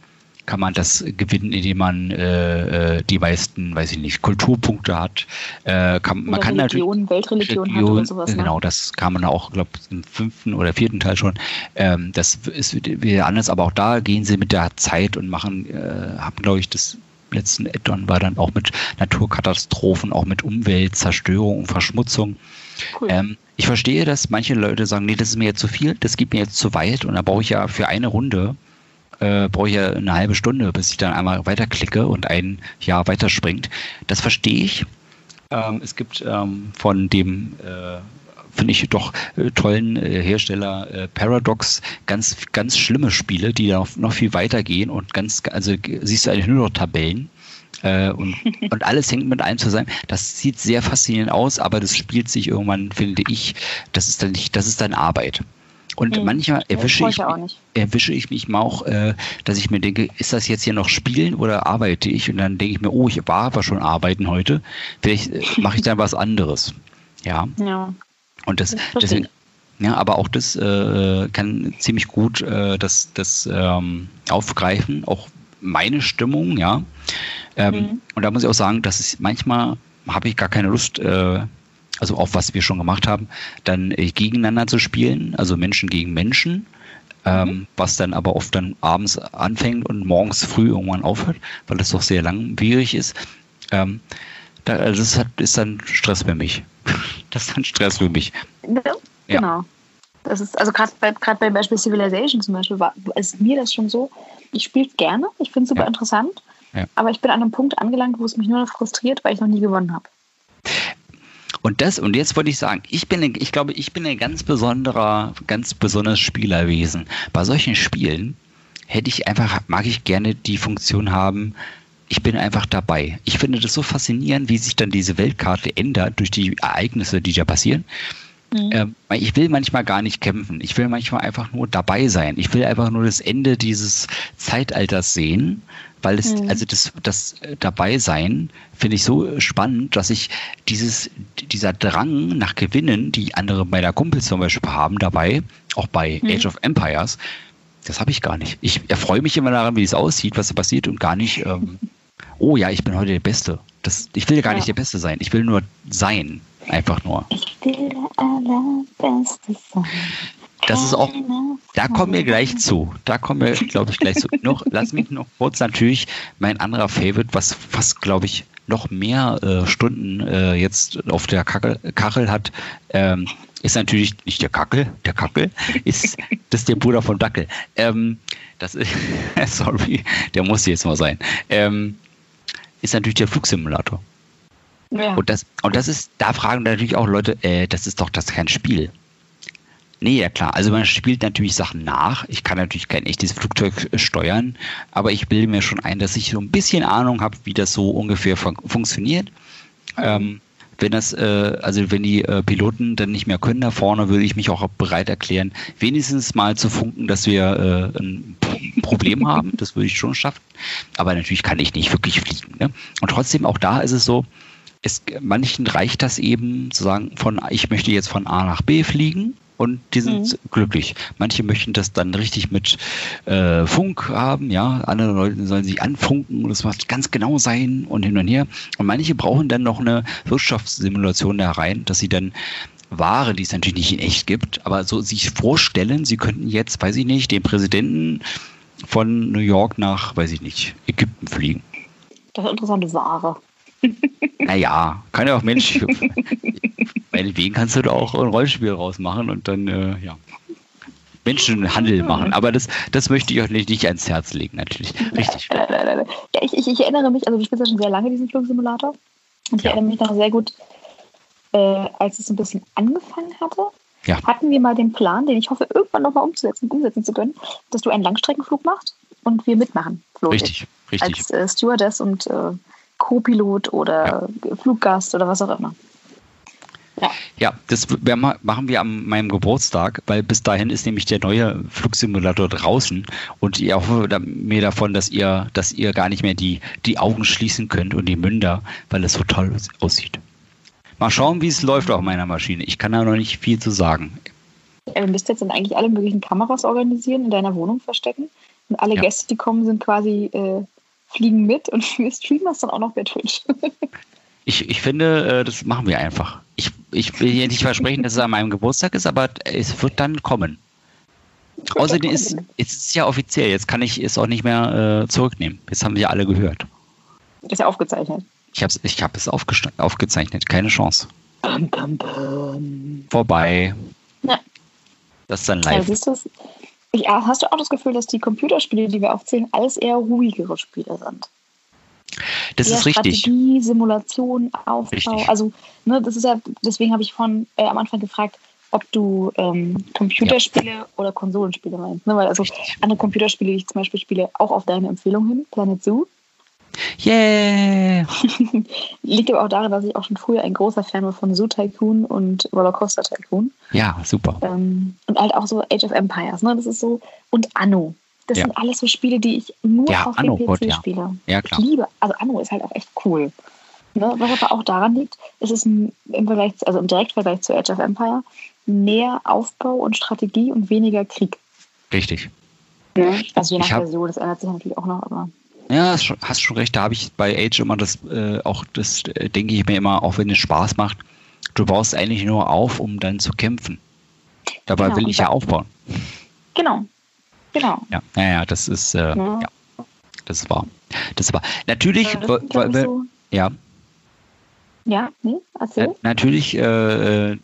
kann man das gewinnen, indem man äh, äh, die meisten, weiß ich nicht, Kulturpunkte hat. Äh, kann, man kann Religion, natürlich Weltreligion Religion, hat oder sowas. Ne? Genau, das kann man auch, glaube ich, im fünften oder vierten Teil schon. Ähm, das ist wieder anders, aber auch da gehen sie mit der Zeit und machen, äh, haben, glaube ich, das letzten Addon war dann auch mit Naturkatastrophen, auch mit Umweltzerstörung und Verschmutzung. Cool. Ähm, ich verstehe, dass manche Leute sagen, nee, das ist mir jetzt zu viel, das geht mir jetzt zu weit und da brauche ich ja für eine Runde äh, brauche ich ja eine halbe Stunde, bis ich dann einmal weiterklicke und ein Jahr weiterspringt. Das verstehe ich. Ähm, es gibt ähm, von dem äh, finde ich doch äh, tollen äh, Hersteller äh, Paradox ganz ganz schlimme Spiele, die noch, noch viel weiter gehen und ganz also siehst du eigentlich nur noch Tabellen äh, und, und alles hängt mit allem zusammen. Das sieht sehr faszinierend aus, aber das spielt sich irgendwann, finde ich, das ist dann nicht, das ist dann Arbeit. Und hm. manchmal erwische ich, erwische ich mich mal auch, äh, dass ich mir denke, ist das jetzt hier noch Spielen oder arbeite ich? Und dann denke ich mir, oh, ich war aber schon arbeiten heute. Vielleicht äh, mache ich dann was anderes. Ja. ja. Und das, das deswegen, ja, aber auch das äh, kann ziemlich gut äh, das, das ähm, aufgreifen, auch meine Stimmung, ja. Ähm, mhm. Und da muss ich auch sagen, dass es manchmal habe ich gar keine Lust, äh, also auch was wir schon gemacht haben, dann äh, gegeneinander zu spielen, also Menschen gegen Menschen, ähm, mhm. was dann aber oft dann abends anfängt und morgens früh irgendwann aufhört, weil das doch sehr langwierig ist. Ähm, da, also das hat, ist dann Stress für mich. Das ist dann Stress für mich. Ja, genau. Das ist, also gerade bei, grad beim Beispiel Civilization zum Beispiel, war, ist mir das schon so, ich spiele es gerne, ich finde es super ja. interessant, ja. aber ich bin an einem Punkt angelangt, wo es mich nur noch frustriert, weil ich noch nie gewonnen habe. Und das, und jetzt wollte ich sagen, ich bin, ich glaube, ich bin ein ganz besonderer, ganz besonderes Spielerwesen. Bei solchen Spielen hätte ich einfach, mag ich gerne die Funktion haben, ich bin einfach dabei. Ich finde das so faszinierend, wie sich dann diese Weltkarte ändert durch die Ereignisse, die da passieren. Mhm. Ähm, ich will manchmal gar nicht kämpfen. Ich will manchmal einfach nur dabei sein. Ich will einfach nur das Ende dieses Zeitalters sehen weil es, mhm. also das, das äh, Dabeisein finde ich so spannend, dass ich dieses, dieser Drang nach Gewinnen, die andere meiner Kumpels zum Beispiel haben dabei, auch bei mhm. Age of Empires, das habe ich gar nicht. Ich erfreue mich immer daran, wie es aussieht, was da passiert und gar nicht, ähm, oh ja, ich bin heute der Beste. Das, ich will gar ja. nicht der Beste sein. Ich will nur sein. Einfach nur. Ich will der Allerbeste sein. Das ist auch, da kommen wir gleich zu. Da kommen wir, glaube ich, gleich zu. noch, lass mich noch kurz natürlich mein anderer Favorite, was fast, glaube ich, noch mehr äh, Stunden äh, jetzt auf der Kachel, Kachel hat, ähm, ist natürlich nicht der Kackel, der Kackel ist das ist der Bruder von Dackel. Ähm, das ist, sorry, der muss jetzt mal sein. Ähm, ist natürlich der Flugsimulator. Ja. Und das, und das ist, da fragen natürlich auch Leute, äh, das ist doch das kein Spiel. Nee, ja klar. Also man spielt natürlich Sachen nach. Ich kann natürlich kein echtes Flugzeug steuern, aber ich bilde mir schon ein, dass ich so ein bisschen Ahnung habe, wie das so ungefähr fun funktioniert. Ähm, wenn das, äh, also wenn die äh, Piloten dann nicht mehr können da vorne, würde ich mich auch bereit erklären, wenigstens mal zu funken, dass wir äh, ein Problem haben. Das würde ich schon schaffen. Aber natürlich kann ich nicht wirklich fliegen. Ne? Und trotzdem, auch da ist es so, es, manchen reicht das eben zu sagen, von ich möchte jetzt von A nach B fliegen und die sind mhm. glücklich. Manche möchten das dann richtig mit äh, Funk haben, ja, andere Leute sollen sich anfunken und es muss ganz genau sein und hin und her. Und manche brauchen dann noch eine Wirtschaftssimulation da rein, dass sie dann Ware, die es natürlich nicht in echt gibt, aber so sich vorstellen, sie könnten jetzt, weiß ich nicht, den Präsidenten von New York nach, weiß ich nicht, Ägypten fliegen. Das ist interessante Ware. Naja, kann ja auch Mensch. meinetwegen kannst du da auch ein Rollenspiel rausmachen und dann, äh, ja. Menschenhandel machen. Aber das, das möchte ich euch nicht ans Herz legen, natürlich. Richtig. Ja, ich, ich, ich erinnere mich, also ich spiele ja schon sehr lange diesen Flugsimulator. Und ich ja. erinnere mich noch sehr gut, äh, als es ein bisschen angefangen hatte, ja. hatten wir mal den Plan, den ich hoffe, irgendwann nochmal umzusetzen, umsetzen zu können, dass du einen Langstreckenflug machst und wir mitmachen. Richtig, richtig. Als äh, Stewardess und äh, Co-Pilot oder. Fluggast oder was auch immer. Ja, ja das machen wir an meinem Geburtstag, weil bis dahin ist nämlich der neue Flugsimulator draußen und ich hoffe mir davon, dass ihr, dass ihr gar nicht mehr die, die Augen schließen könnt und die Münder, weil es so toll aussieht. Mal schauen, wie es läuft auf meiner Maschine. Ich kann da noch nicht viel zu sagen. Ja, du müsst jetzt dann eigentlich alle möglichen Kameras organisieren, in deiner Wohnung verstecken. Und alle ja. Gäste, die kommen, sind quasi äh, fliegen mit und wir streamen das dann auch noch bei Twitch. Ich, ich finde, äh, das machen wir einfach. Ich, ich will hier nicht versprechen, dass es an meinem Geburtstag ist, aber es wird dann kommen. Außerdem ist es ja offiziell. Jetzt kann ich es auch nicht mehr äh, zurücknehmen. Jetzt haben wir alle gehört. Ist ja aufgezeichnet. Ich habe ich hab es aufgezeichnet. Keine Chance. Bum, bum, bum. Vorbei. Ja. Das ist dann live. Ja, ja, hast du auch das Gefühl, dass die Computerspiele, die wir aufzählen, alles eher ruhigere Spiele sind? Das ist richtig. Strategie, Simulation, Aufbau. Richtig. Also, ne, das ist ja, deswegen habe ich von äh, am Anfang gefragt, ob du ähm, Computerspiele ja. oder Konsolenspiele meinst. Ne? Weil also richtig. andere Computerspiele, die ich zum Beispiel spiele, auch auf deine Empfehlung hin, Planet Zoo. Yeah! Liegt aber auch daran, dass ich auch schon früher ein großer Fan war von Zoo Tycoon und Rollercoaster Tycoon. Ja, super. Ähm, und halt auch so Age of Empires, ne? Das ist so. Und Anno. Das ja. sind alles so Spiele, die ich nur ja, auf Anno, dem PC Gott, ja. spiele. Ja, klar. Ich liebe, also Anno ist halt auch echt cool. Ne? Was aber auch daran liegt, es ist im Vergleich, also im Direktvergleich zu Age of Empire mehr Aufbau und Strategie und weniger Krieg. Richtig. Ne? Also je nach hab, Version, das ändert sich natürlich auch noch, aber. Ja, hast schon recht. Da habe ich bei Age immer das, äh, auch das äh, denke ich mir immer, auch wenn es Spaß macht, du baust eigentlich nur auf, um dann zu kämpfen. Dabei genau, will ich ja aufbauen. Genau, Genau. Ja, ja, ja das ist, äh, ja. ja. das war, das war. Natürlich, ja, das weil, so. ja. Ja, nee, erzähl. natürlich äh, äh,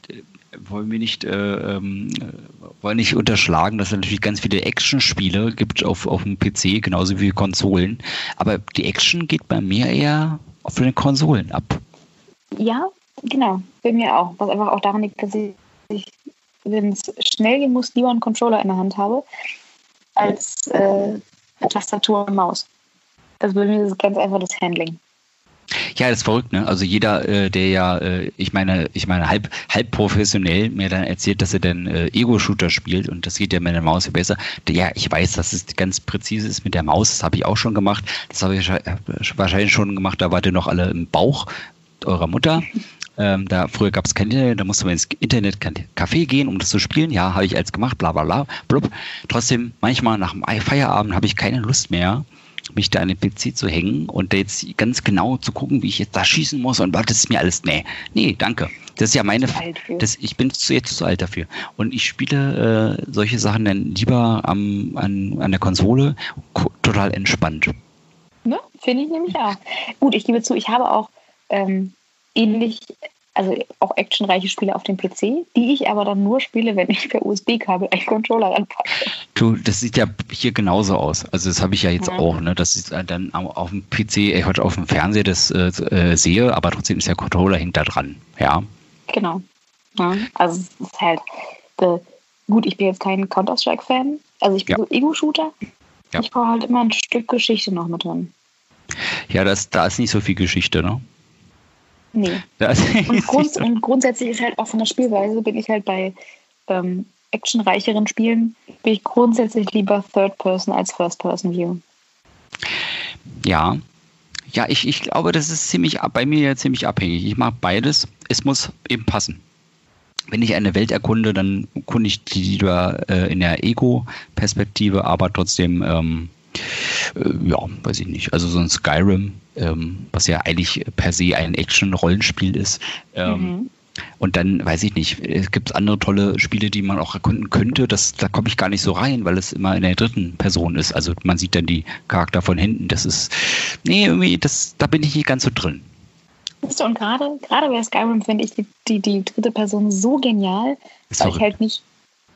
wollen wir nicht, äh, ähm, wollen nicht unterschlagen, dass es natürlich ganz viele Action-Spiele gibt auf, auf dem PC, genauso wie Konsolen. Aber die Action geht bei mir eher auf den Konsolen ab. Ja, genau, bei mir auch. Was einfach auch daran liegt, dass ich, wenn es schnell gehen muss, lieber einen Controller in der Hand habe als äh, Tastatur und Maus. Das würde mir ganz einfach das Handling. Ja, das ist verrückt, ne? Also jeder, äh, der ja, äh, ich meine, ich meine, halb, halb professionell mir dann erzählt, dass er dann äh, Ego-Shooter spielt und das geht ja mit der Maus besser. Ja, ich weiß, dass es ganz präzise ist mit der Maus, das habe ich auch schon gemacht. Das habe ich äh, wahrscheinlich schon gemacht, da wart ihr noch alle im Bauch eurer Mutter. Ähm, da früher gab es kein Internet, da musste man ins Internet Café gehen, um das zu spielen. Ja, habe ich als gemacht, bla bla bla. Blub. Trotzdem, manchmal nach dem Feierabend habe ich keine Lust mehr, mich da an den PC zu hängen und da jetzt ganz genau zu gucken, wie ich jetzt da schießen muss und was das ist mir alles. Nee, nee, danke. Das ist ja meine. Das, ich bin zu, jetzt zu alt dafür. Und ich spiele äh, solche Sachen dann lieber am, an, an der Konsole total entspannt. Ne? Finde ich nämlich auch. Gut, ich gebe zu, ich habe auch ähm, ähnlich, also auch actionreiche Spiele auf dem PC, die ich aber dann nur spiele, wenn ich per USB-Kabel einen Controller ranpacke. Du, das sieht ja hier genauso aus. Also das habe ich ja jetzt ja. auch, ne? dass ich dann auf dem PC, ich heute auf dem Fernseher das äh, äh, sehe, aber trotzdem ist der Controller hinter dran, ja. Genau. Ja, also es ist halt, äh, gut, ich bin jetzt kein Counter-Strike-Fan, also ich bin ja. so Ego-Shooter. Ich brauche halt immer ein Stück Geschichte noch mit drin. Ja, das, da ist nicht so viel Geschichte, ne? Nee. Und, grund und, grundsätzlich ist halt auch von der Spielweise, bin ich halt bei ähm, actionreicheren Spielen, bin ich grundsätzlich lieber Third Person als First Person View. Ja. Ja, ich, ich glaube, das ist ziemlich bei mir ziemlich abhängig. Ich mag beides. Es muss eben passen. Wenn ich eine Welt erkunde, dann kunde ich die lieber äh, in der Ego-Perspektive, aber trotzdem ähm, äh, ja, weiß ich nicht. Also so ein Skyrim, ähm, was ja eigentlich per se ein Action-Rollenspiel ist. Ähm, mhm. Und dann weiß ich nicht, es gibt andere tolle Spiele, die man auch erkunden könnte. Das, da komme ich gar nicht so rein, weil es immer in der dritten Person ist. Also man sieht dann die Charakter von hinten. Das ist, nee, irgendwie, das, da bin ich nicht ganz so drin. Und gerade, gerade bei Skyrim finde ich die, die, die dritte Person so genial, weil ich halt nicht,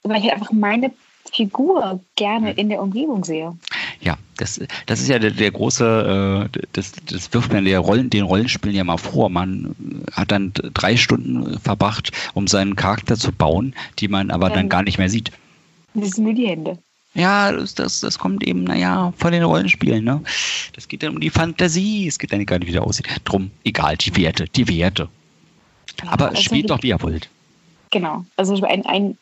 weil ich halt einfach meine Figur gerne in der Umgebung sehe. Ja, das, das ist ja der, der große, äh, das, das wirft man der Rollen, den Rollenspielen ja mal vor. Man hat dann drei Stunden verbracht, um seinen Charakter zu bauen, die man aber dann gar nicht mehr sieht. Das sind nur die Hände. Ja, das, das, das kommt eben, naja, von den Rollenspielen, ne? Das geht dann um die Fantasie, es geht dann gar nicht, wie der aussieht. Drum, egal, die Werte, die Werte. Ja, Aber also spielt doch, wie ihr wollt. Genau. Also ein, ein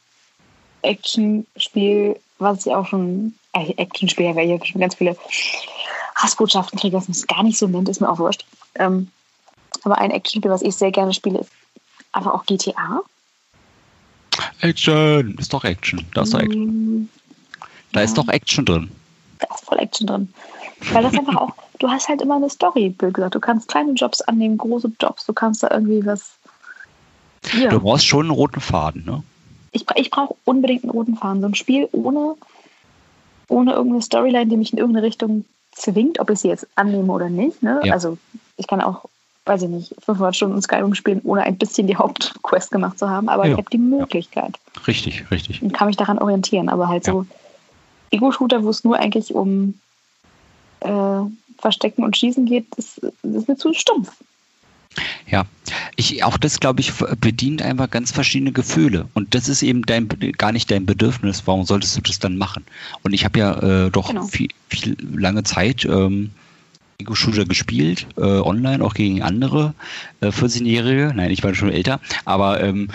Actionspiel, was ich auch schon, Actionspiel, weil ich schon ganz viele Hassbotschaften kriege, was man es gar nicht so nennt, ist mir auch wurscht. Ähm, aber ein Actionspiel, was ich sehr gerne spiele, ist einfach auch GTA. Action, ist doch Action. Da ist doch Action. Mm, da ja. ist doch Action drin. Da ist voll Action drin. Weil das einfach auch, du hast halt immer eine Story, Bild gesagt. Du kannst kleine Jobs annehmen, große Jobs, du kannst da irgendwie was. Ja. Du brauchst schon einen roten Faden, ne? Ich, ich brauche unbedingt einen roten Faden. So ein Spiel ohne, ohne irgendeine Storyline, die mich in irgendeine Richtung zwingt, ob ich sie jetzt annehme oder nicht. Ne? Ja. Also ich kann auch, weiß ich nicht, 500 Stunden Skyrim spielen, ohne ein bisschen die Hauptquest gemacht zu haben, aber ja. ich habe die Möglichkeit. Ja. Richtig, richtig. Und kann mich daran orientieren, aber halt so Ego-Shooter, wo es nur eigentlich um äh, Verstecken und Schießen geht, das ist mir zu stumpf. Ja, ich, auch das, glaube ich, bedient einfach ganz verschiedene Gefühle. Und das ist eben dein, gar nicht dein Bedürfnis. Warum solltest du das dann machen? Und ich habe ja äh, doch genau. viel, viel, lange Zeit ähm, Ego-Shooter gespielt, äh, online, auch gegen andere äh, 14-Jährige. Nein, ich war schon älter. Aber ähm,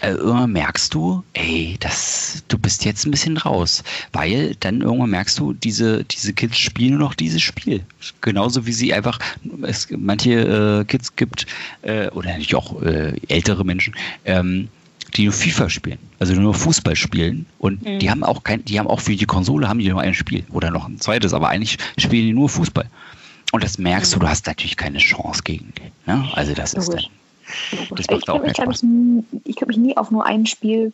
äh, irgendwann merkst du, ey, das, du bist jetzt ein bisschen raus. Weil dann irgendwann merkst du, diese, diese Kids spielen nur noch dieses Spiel. Genauso wie sie einfach, es manche äh, Kids gibt, äh, oder natürlich auch äh, ältere Menschen, ähm, die nur FIFA spielen, also nur Fußball spielen und mhm. die haben auch kein, die haben auch für die Konsole haben die nur ein Spiel oder noch ein zweites, aber eigentlich spielen die nur Fußball. Und das merkst mhm. du, du hast natürlich keine Chance gegen. Ne? Also das ist dann, das macht ich auch mich, ich kann mich nie auf nur ein Spiel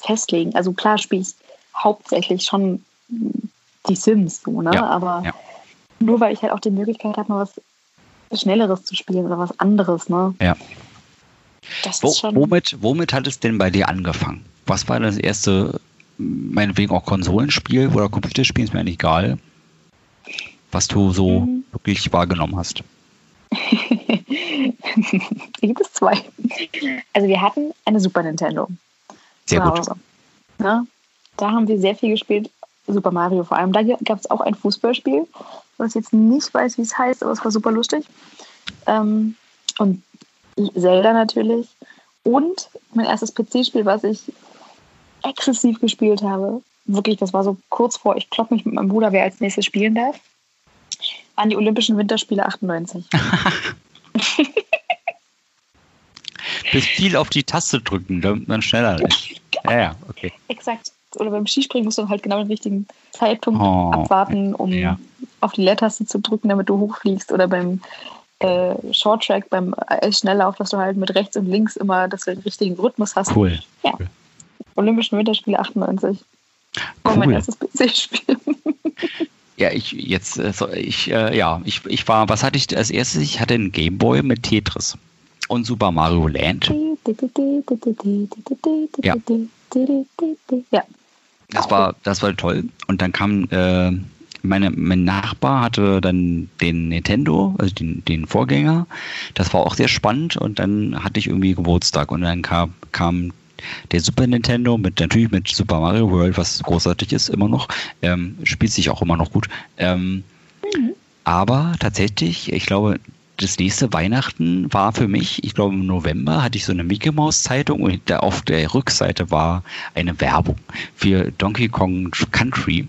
festlegen. Also klar spiele ich hauptsächlich schon die Sims, so, ne? Ja, aber ja. nur weil ich halt auch die Möglichkeit habe, mal was Schnelleres zu spielen oder was anderes, ne? Ja. Das Wo, schon womit, womit hat es denn bei dir angefangen? Was war das erste, meinetwegen auch Konsolenspiel oder Computerspiel, ist mir eigentlich egal, was du so mhm. wirklich wahrgenommen hast? gibt es zwei. Also wir hatten eine Super Nintendo. Sehr gut. Ja, da haben wir sehr viel gespielt. Super Mario vor allem. Da gab es auch ein Fußballspiel, was ich jetzt nicht weiß, wie es heißt, aber es war super lustig. Ähm, und Zelda natürlich. Und mein erstes PC-Spiel, was ich exzessiv gespielt habe, wirklich, das war so kurz vor, ich klopp mich mit meinem Bruder, wer als nächstes spielen darf, waren die Olympischen Winterspiele 98. Bis viel auf die Taste drücken, damit man schneller ist. Ja, ja, okay. Exakt. Oder beim Skispringen musst du halt genau den richtigen Zeitpunkt oh, abwarten, um ja. auf die Leertaste zu drücken, damit du hochfliegst. Oder beim äh, Shorttrack, beim Schnelllauf, dass du halt mit rechts und links immer, dass du den richtigen Rhythmus hast. Cool. Ja. Cool. Olympischen Winterspiele 98. Cool. Oh, mein erstes PC-Spiel. Ja, ich jetzt, äh, ich, äh, ja, ich, ich war, was hatte ich als erstes? Ich hatte einen Gameboy mit Tetris und Super Mario Land. Ja. ja. Das war, das war toll. Und dann kam äh, meine, mein Nachbar hatte dann den Nintendo, also den, den Vorgänger. Das war auch sehr spannend. Und dann hatte ich irgendwie Geburtstag und dann kam, kam der Super Nintendo mit natürlich mit Super Mario World, was großartig ist, immer noch, ähm, spielt sich auch immer noch gut. Ähm, mhm. Aber tatsächlich, ich glaube, das nächste Weihnachten war für mich, ich glaube im November hatte ich so eine Mickey Mouse Zeitung und auf der Rückseite war eine Werbung für Donkey Kong Country.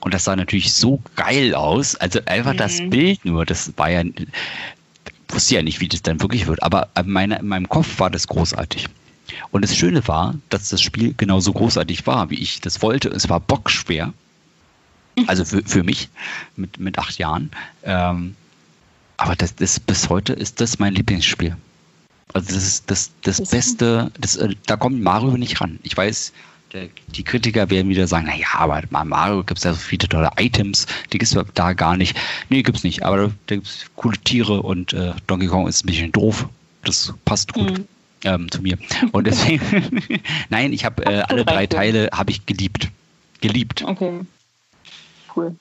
Und das sah natürlich so geil aus. Also einfach mhm. das Bild nur, das war ja, wusste ja nicht, wie das dann wirklich wird. Aber in, meiner, in meinem Kopf war das großartig. Und das Schöne war, dass das Spiel genauso großartig war, wie ich das wollte. Es war bockschwer. Also für, für mich mit, mit acht Jahren. Ähm, aber das, das, bis heute ist das mein Lieblingsspiel. Also das ist das, das Beste. Das, äh, da kommt Mario nicht ran. Ich weiß, der, die Kritiker werden wieder sagen, naja, aber bei Mario gibt es ja so viele tolle Items, die gibt es da gar nicht. Nee, gibt es nicht. Aber da gibt es coole Tiere und äh, Donkey Kong ist ein bisschen doof. Das passt gut. Mhm ähm, zu mir. Und deswegen, nein, ich habe äh, alle drei Teile habe ich geliebt. Geliebt. Okay. Cool.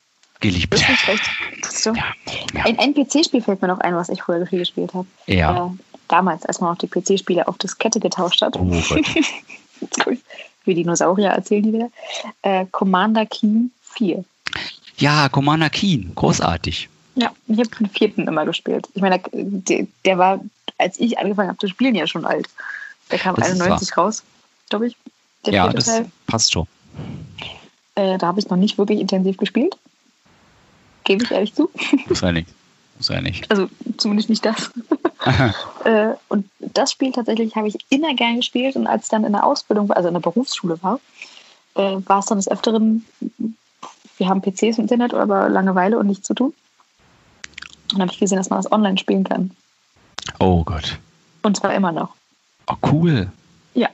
Geliebt. Ist recht. So. Ja, ja. Ein, ein PC-Spiel fällt mir noch ein, was ich früher viel gespielt habe. Ja. Äh, damals, als man auch die PC-Spiele auf Diskette getauscht hat. Oh Gott. Wie Dinosaurier erzählen die wieder. Äh, Commander Keen 4. Ja, Commander Keen, großartig. Ja, ich habe den vierten immer gespielt. Ich meine, der, der, war, als ich angefangen habe zu spielen, ja schon alt. Der kam das 91 raus, glaube ich. ja, das Teil. passt schon. Äh, da habe ich noch nicht wirklich intensiv gespielt. Gebe ich ehrlich zu. Muss ja nicht. Muss ja nicht. Also zumindest nicht das. äh, und das Spiel tatsächlich habe ich immer gern gespielt und als ich dann in der Ausbildung, also in der Berufsschule war, äh, war es dann des Öfteren, wir haben PCs im Internet, aber Langeweile und nichts zu tun. Und dann habe ich gesehen, dass man das online spielen kann. Oh Gott. Und zwar immer noch. Oh, cool. Ja.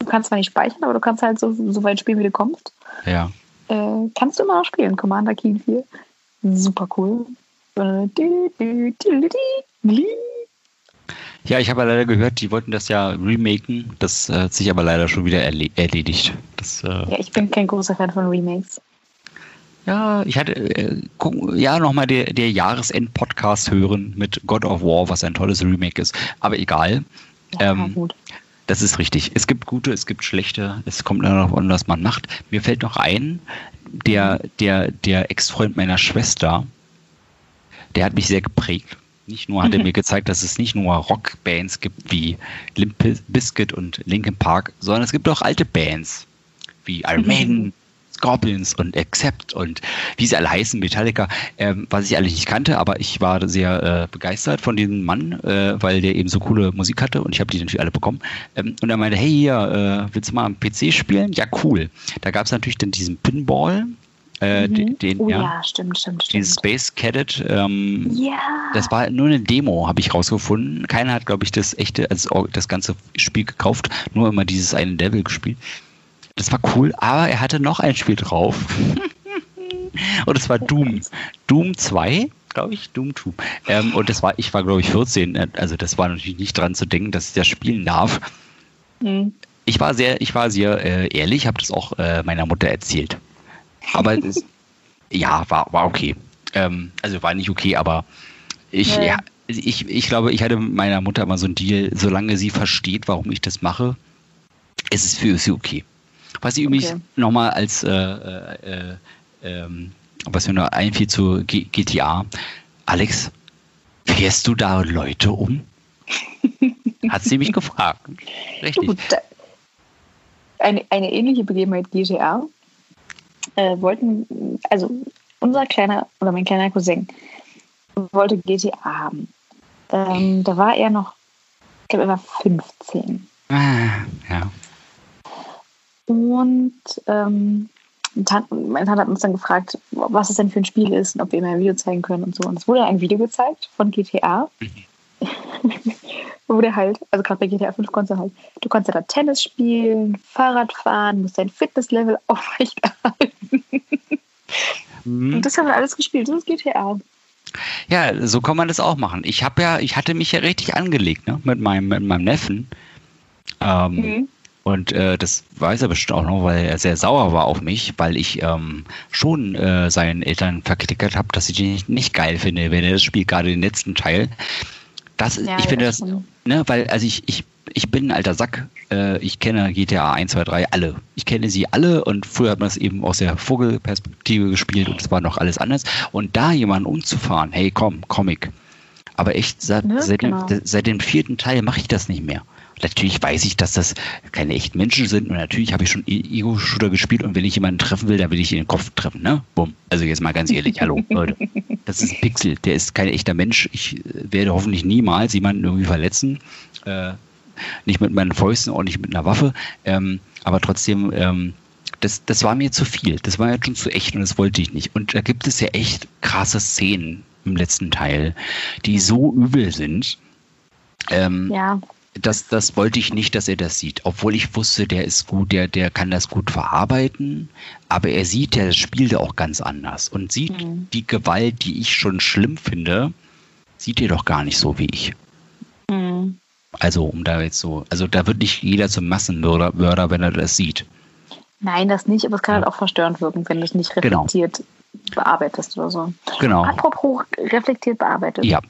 Du kannst zwar nicht speichern, aber du kannst halt so, so weit spielen, wie du kommst. Ja. Äh, kannst du immer noch spielen, Commander Keen 4. Super cool. Ja, ich habe ja leider gehört, die wollten das ja remaken. Das hat sich aber leider schon wieder erledigt. Das, äh, ja, ich bin kein großer Fan von Remakes. Ja, ich hatte äh, ja nochmal der, der Jahresend-Podcast hören mit God of War, was ein tolles Remake ist. Aber egal. Ja, ähm, gut. Das ist richtig. Es gibt gute, es gibt schlechte. Es kommt nur noch an, was man macht. Mir fällt noch ein, der, der, der Ex-Freund meiner Schwester, der hat mich sehr geprägt. Nicht nur hat er mir gezeigt, dass es nicht nur Rockbands gibt wie Limp Bizkit und Linkin Park, sondern es gibt auch alte Bands wie Iron Maiden, Scorpions und Accept und wie sie alle heißen, Metallica, ähm, was ich alle nicht kannte, aber ich war sehr äh, begeistert von diesem Mann, äh, weil der eben so coole Musik hatte und ich habe die natürlich alle bekommen. Ähm, und er meinte, hey, hier, äh, willst du mal am PC spielen? Ja, cool. Da gab es natürlich dann diesen Pinball, äh, mhm. den, oh, ja, ja, stimmt, stimmt, stimmt. Dieses Space Cadet. Ähm, ja. Das war nur eine Demo, habe ich rausgefunden. Keiner hat, glaube ich, das echte, also das ganze Spiel gekauft, nur immer dieses eine Level gespielt. Das war cool, aber er hatte noch ein Spiel drauf. und es war Doom. Doom 2, glaube ich, Doom 2. Ähm, und das war, ich war, glaube ich, 14. Also das war natürlich nicht dran zu denken, dass ich das spielen darf. Mhm. Ich war sehr, ich war sehr äh, ehrlich, habe das auch äh, meiner Mutter erzählt. Aber das, ja, war, war okay. Ähm, also war nicht okay, aber ich, ja. ja. ich, ich glaube, ich hatte mit meiner Mutter immer so ein Deal, solange sie versteht, warum ich das mache, ist es für sie okay. Was ich übrigens okay. nochmal als, äh, äh, ähm, was mir nur einfiel zu G GTA, Alex, fährst du da Leute um? Hat sie mich gefragt. Richtig. Gut, eine, eine ähnliche Begebenheit GTA. Äh, wollten, also unser kleiner oder mein kleiner Cousin wollte GTA haben. Ähm, da war er noch, ich glaube, er war 15. Ah, ja. Und ähm, Tante, meine Tante hat uns dann gefragt, was es denn für ein Spiel ist und ob wir ihm ein Video zeigen können und so. Und es wurde ein Video gezeigt von GTA. wo der halt, also gerade bei GTA 5 konntest du halt, du konntest ja da Tennis spielen, Fahrrad fahren, musst dein Fitnesslevel aufrechterhalten. Mhm. Und das haben wir alles gespielt, das ist GTA. Ja, so kann man das auch machen. Ich habe ja, ich hatte mich ja richtig angelegt, ne, mit meinem, mit meinem Neffen. Ähm, mhm. Und äh, das weiß er bestimmt auch noch, weil er sehr sauer war auf mich, weil ich ähm, schon äh, seinen Eltern verklickert habe, dass ich die nicht, nicht geil finde, wenn er das Spiel gerade den letzten Teil. Das, ja, ich finde das, ne, weil, also ich, ich, ich bin ein alter Sack. Äh, ich kenne GTA 1, 2, 3 alle. Ich kenne sie alle und früher hat man es eben aus der Vogelperspektive gespielt und es war noch alles anders. Und da jemanden umzufahren, hey komm, Comic. Aber echt, seit, ne, seit, genau. dem, seit dem vierten Teil mache ich das nicht mehr. Natürlich weiß ich, dass das keine echten Menschen sind und natürlich habe ich schon e- Ego-Shooter gespielt und wenn ich jemanden treffen will, dann will ich ihn in den Kopf treffen, ne? Bumm. Also jetzt mal ganz ehrlich, hallo, Leute. Das ist ein Pixel, der ist kein echter Mensch. Ich werde hoffentlich niemals jemanden irgendwie verletzen. Äh, nicht mit meinen Fäusten, auch nicht mit einer Waffe. Ähm, aber trotzdem, ähm, das, das war mir zu viel. Das war ja schon zu echt und das wollte ich nicht. Und da gibt es ja echt krasse Szenen im letzten Teil, die so übel sind. Ähm, ja das, das wollte ich nicht, dass er das sieht. Obwohl ich wusste, der ist gut, der, der kann das gut verarbeiten. Aber er sieht ja das Spiel auch ganz anders und sieht mhm. die Gewalt, die ich schon schlimm finde, sieht er doch gar nicht so wie ich. Mhm. Also, um da jetzt so, also da wird nicht jeder zum Massenmörder, Mörder, wenn er das sieht. Nein, das nicht, aber es kann ja. halt auch verstörend wirken, wenn du es nicht genau. reflektiert genau. bearbeitest oder so. Genau. Apropos reflektiert bearbeitet. Ja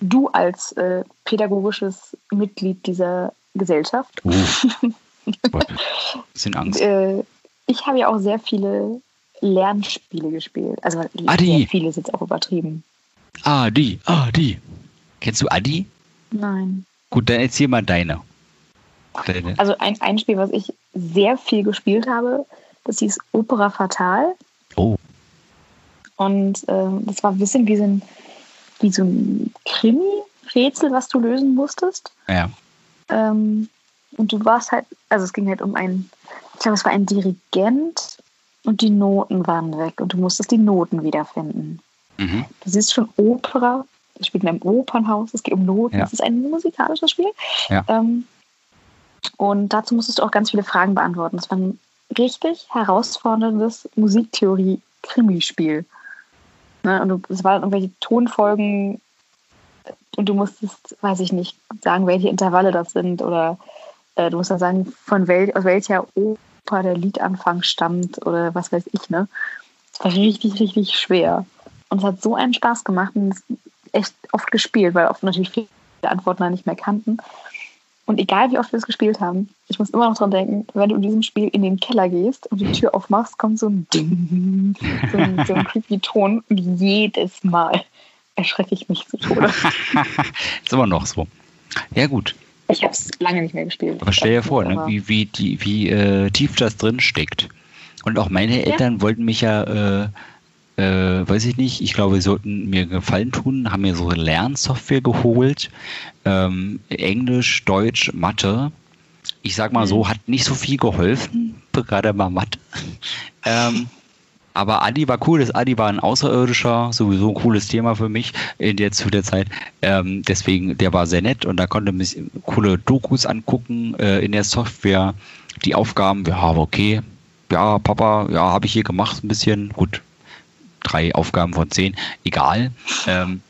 du als äh, pädagogisches Mitglied dieser Gesellschaft. Uh. Bisschen Angst. Äh, ich habe ja auch sehr viele Lernspiele gespielt. Also Adi. viele ist jetzt auch übertrieben. Adi, Adi. Kennst du Adi? Nein. Gut, dann erzähl mal deine. deine. Also ein, ein Spiel, was ich sehr viel gespielt habe, das hieß Opera Fatal. Oh. Und ähm, das war ein bisschen wie so ein, wie so ein Krimi-Rätsel, was du lösen musstest. Ja. Ähm, und du warst halt, also es ging halt um einen, ich glaube, es war ein Dirigent und die Noten waren weg und du musstest die Noten wiederfinden. Mhm. Du siehst schon Opera, das spielt in einem Opernhaus, es geht um Noten, Ja. es ist ein musikalisches Spiel. Ja. Ähm, und dazu musstest du auch ganz viele Fragen beantworten. Es war ein richtig herausforderndes Musiktheorie-Krimispiel. Ne? Und es waren irgendwelche Tonfolgen und du musstest, weiß ich nicht, sagen, welche Intervalle das sind oder äh, du musst dann sagen, von wel aus welcher Oper der Liedanfang stammt oder was weiß ich, ne? Es war richtig, richtig schwer. Und es hat so einen Spaß gemacht und es ist echt oft gespielt, weil oft natürlich viele Antworten nicht mehr kannten. Und egal wie oft wir es gespielt haben, ich muss immer noch dran denken, wenn du in diesem Spiel in den Keller gehst und die Tür aufmachst, kommt so ein Ding, so ein, so ein creepy Ton und jedes Mal erschrecke ich mich zu Tode. ist immer noch so. Ja, gut. Ich habe es lange nicht mehr gespielt. Aber stell dir vor, ne, wie, wie, die, wie äh, tief das drin steckt. Und auch meine Eltern wollten mich ja, äh, äh, weiß ich nicht, ich glaube, sie sollten mir Gefallen tun, haben mir so Lernsoftware geholt. Ähm, Englisch, Deutsch, Mathe. Ich sag mal so, hat nicht so viel geholfen, gerade mal Mathe. Ähm, aber Adi war cool. Das Adi war ein Außerirdischer, sowieso ein cooles Thema für mich in der, zu der Zeit. Ähm, deswegen, der war sehr nett und da konnte man sich coole Dokus angucken äh, in der Software. Die Aufgaben, ja, okay. Ja, Papa, ja, habe ich hier gemacht, ein bisschen. Gut, drei Aufgaben von zehn, egal. Ähm,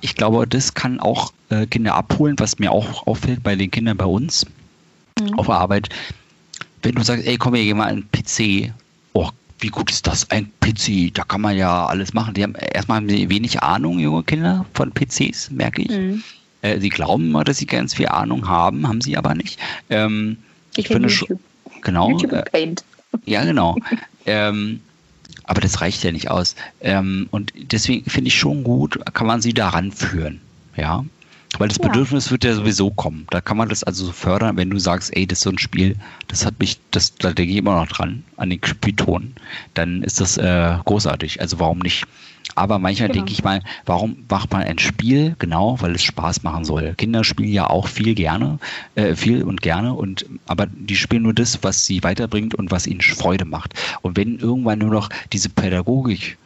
ich glaube, das kann auch äh, Kinder abholen, was mir auch auffällt bei den Kindern bei uns Mhm. auf der Arbeit. Wenn du sagst, ey, komm, wir gehen mal an den PC. Oh, wie gut ist das? Ein PC, da kann man ja alles machen. Die haben erstmal haben sie wenig Ahnung, junge Kinder, von PCs, merke ich. Mhm. Äh, sie glauben immer, dass sie ganz viel Ahnung haben, haben sie aber nicht. Ähm, Ich, ich finde schon, genau. YouTube Äh, ja, genau. ähm, aber das reicht ja nicht aus. Ähm, und deswegen finde ich schon gut, kann man sie daran führen. Ja. Weil das Ja. Bedürfnis wird ja sowieso kommen. Da kann man das also so fördern, wenn du sagst, ey, das ist so ein Spiel, das hat mich, das, da denke ich immer noch dran, an den Spielton, dann ist das äh, großartig. Also warum nicht? Aber manchmal Genau. denke ich mal, warum macht man ein Spiel? Genau, weil es Spaß machen soll. Kinder spielen ja auch viel gerne, äh, viel und gerne, und aber die spielen nur das, was sie weiterbringt und was ihnen Freude macht. Und wenn irgendwann nur noch diese Pädagogik,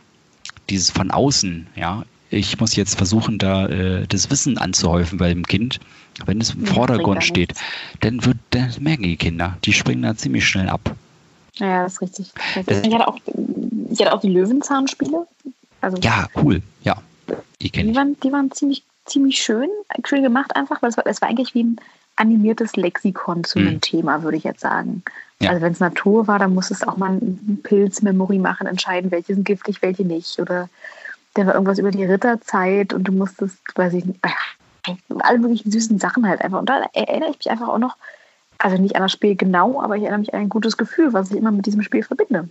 dieses von außen, ja, ich muss jetzt versuchen, da äh, das Wissen anzuhäufen bei dem Kind, wenn es im Ja, bringt Vordergrund steht, dann wird, dann merken die Kinder, die springen da ziemlich schnell ab. Ja, das ist richtig. Das Das- ist, ich, hatte auch, ich hatte auch die Löwenzahnspiele. Also Ja, cool, ja, die kenne die ich. waren, die waren ziemlich, ziemlich schön, schön gemacht einfach, weil es war, es war eigentlich wie ein animiertes Lexikon zu Mhm. einem Thema, würde ich jetzt sagen. Ja. Also wenn es Natur war, dann musstest du auch mal einen Pilz-Memory machen, entscheiden, welche sind giftig, welche nicht. Oder dann war irgendwas über die Ritterzeit und du musstest, weiß ich nicht, ach, alle möglichen süßen Sachen halt einfach. Und da erinnere ich mich einfach auch noch, also nicht an das Spiel genau, aber ich erinnere mich an ein gutes Gefühl, was ich immer mit diesem Spiel verbinde.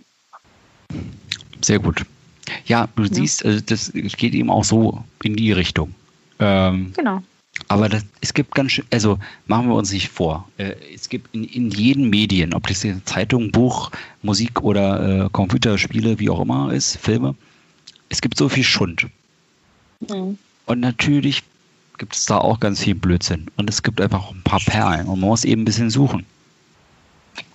Sehr gut. Ja, du siehst, also das geht eben auch so in die Richtung. Ähm, Genau. Aber das, es gibt ganz schön, also machen wir uns nicht vor. Äh, es gibt in, in jeden Medien, ob das jetzt Zeitung, Buch, Musik oder äh, Computerspiele, wie auch immer ist, Filme, es gibt so viel Schund. Mhm. Und natürlich gibt es da auch ganz viel Blödsinn. Und es gibt einfach ein paar Perlen. Und man muss eben ein bisschen suchen.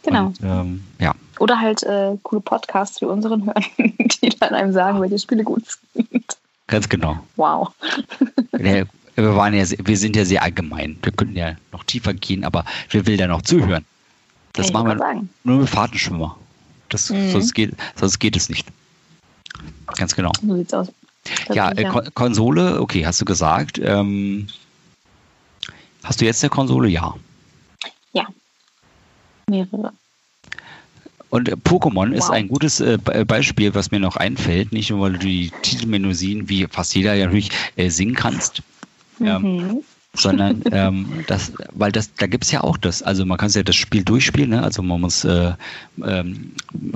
Genau. Und, ähm, ja, Oder halt äh, coole Podcasts wie unseren hören, die dann einem sagen, welche Spiele gut sind. ganz genau. Wow. Ja, Wir, waren ja, wir sind ja sehr allgemein. Wir könnten ja noch tiefer gehen, aber wer will da noch zuhören? Das ich machen wir sagen. nur mit Fahrtenschwimmer. Das, Mhm. sonst, geht, sonst geht es nicht. Ganz genau. So sieht's aus. Ja, äh, Kon Konsole, okay, hast du gesagt. Ähm, hast du jetzt eine Konsole? Ja. mehrere. Und äh, Pokémon ist Wow. ein gutes äh, Be- Beispiel, was mir noch einfällt. Nicht nur, weil du die Titelmelodien, wie fast jeder ja natürlich äh, singen kannst. Ähm, Mhm. sondern ähm, das, weil das, da gibt es ja auch das. Also man kann ja das Spiel durchspielen, ne? also man muss äh, ähm,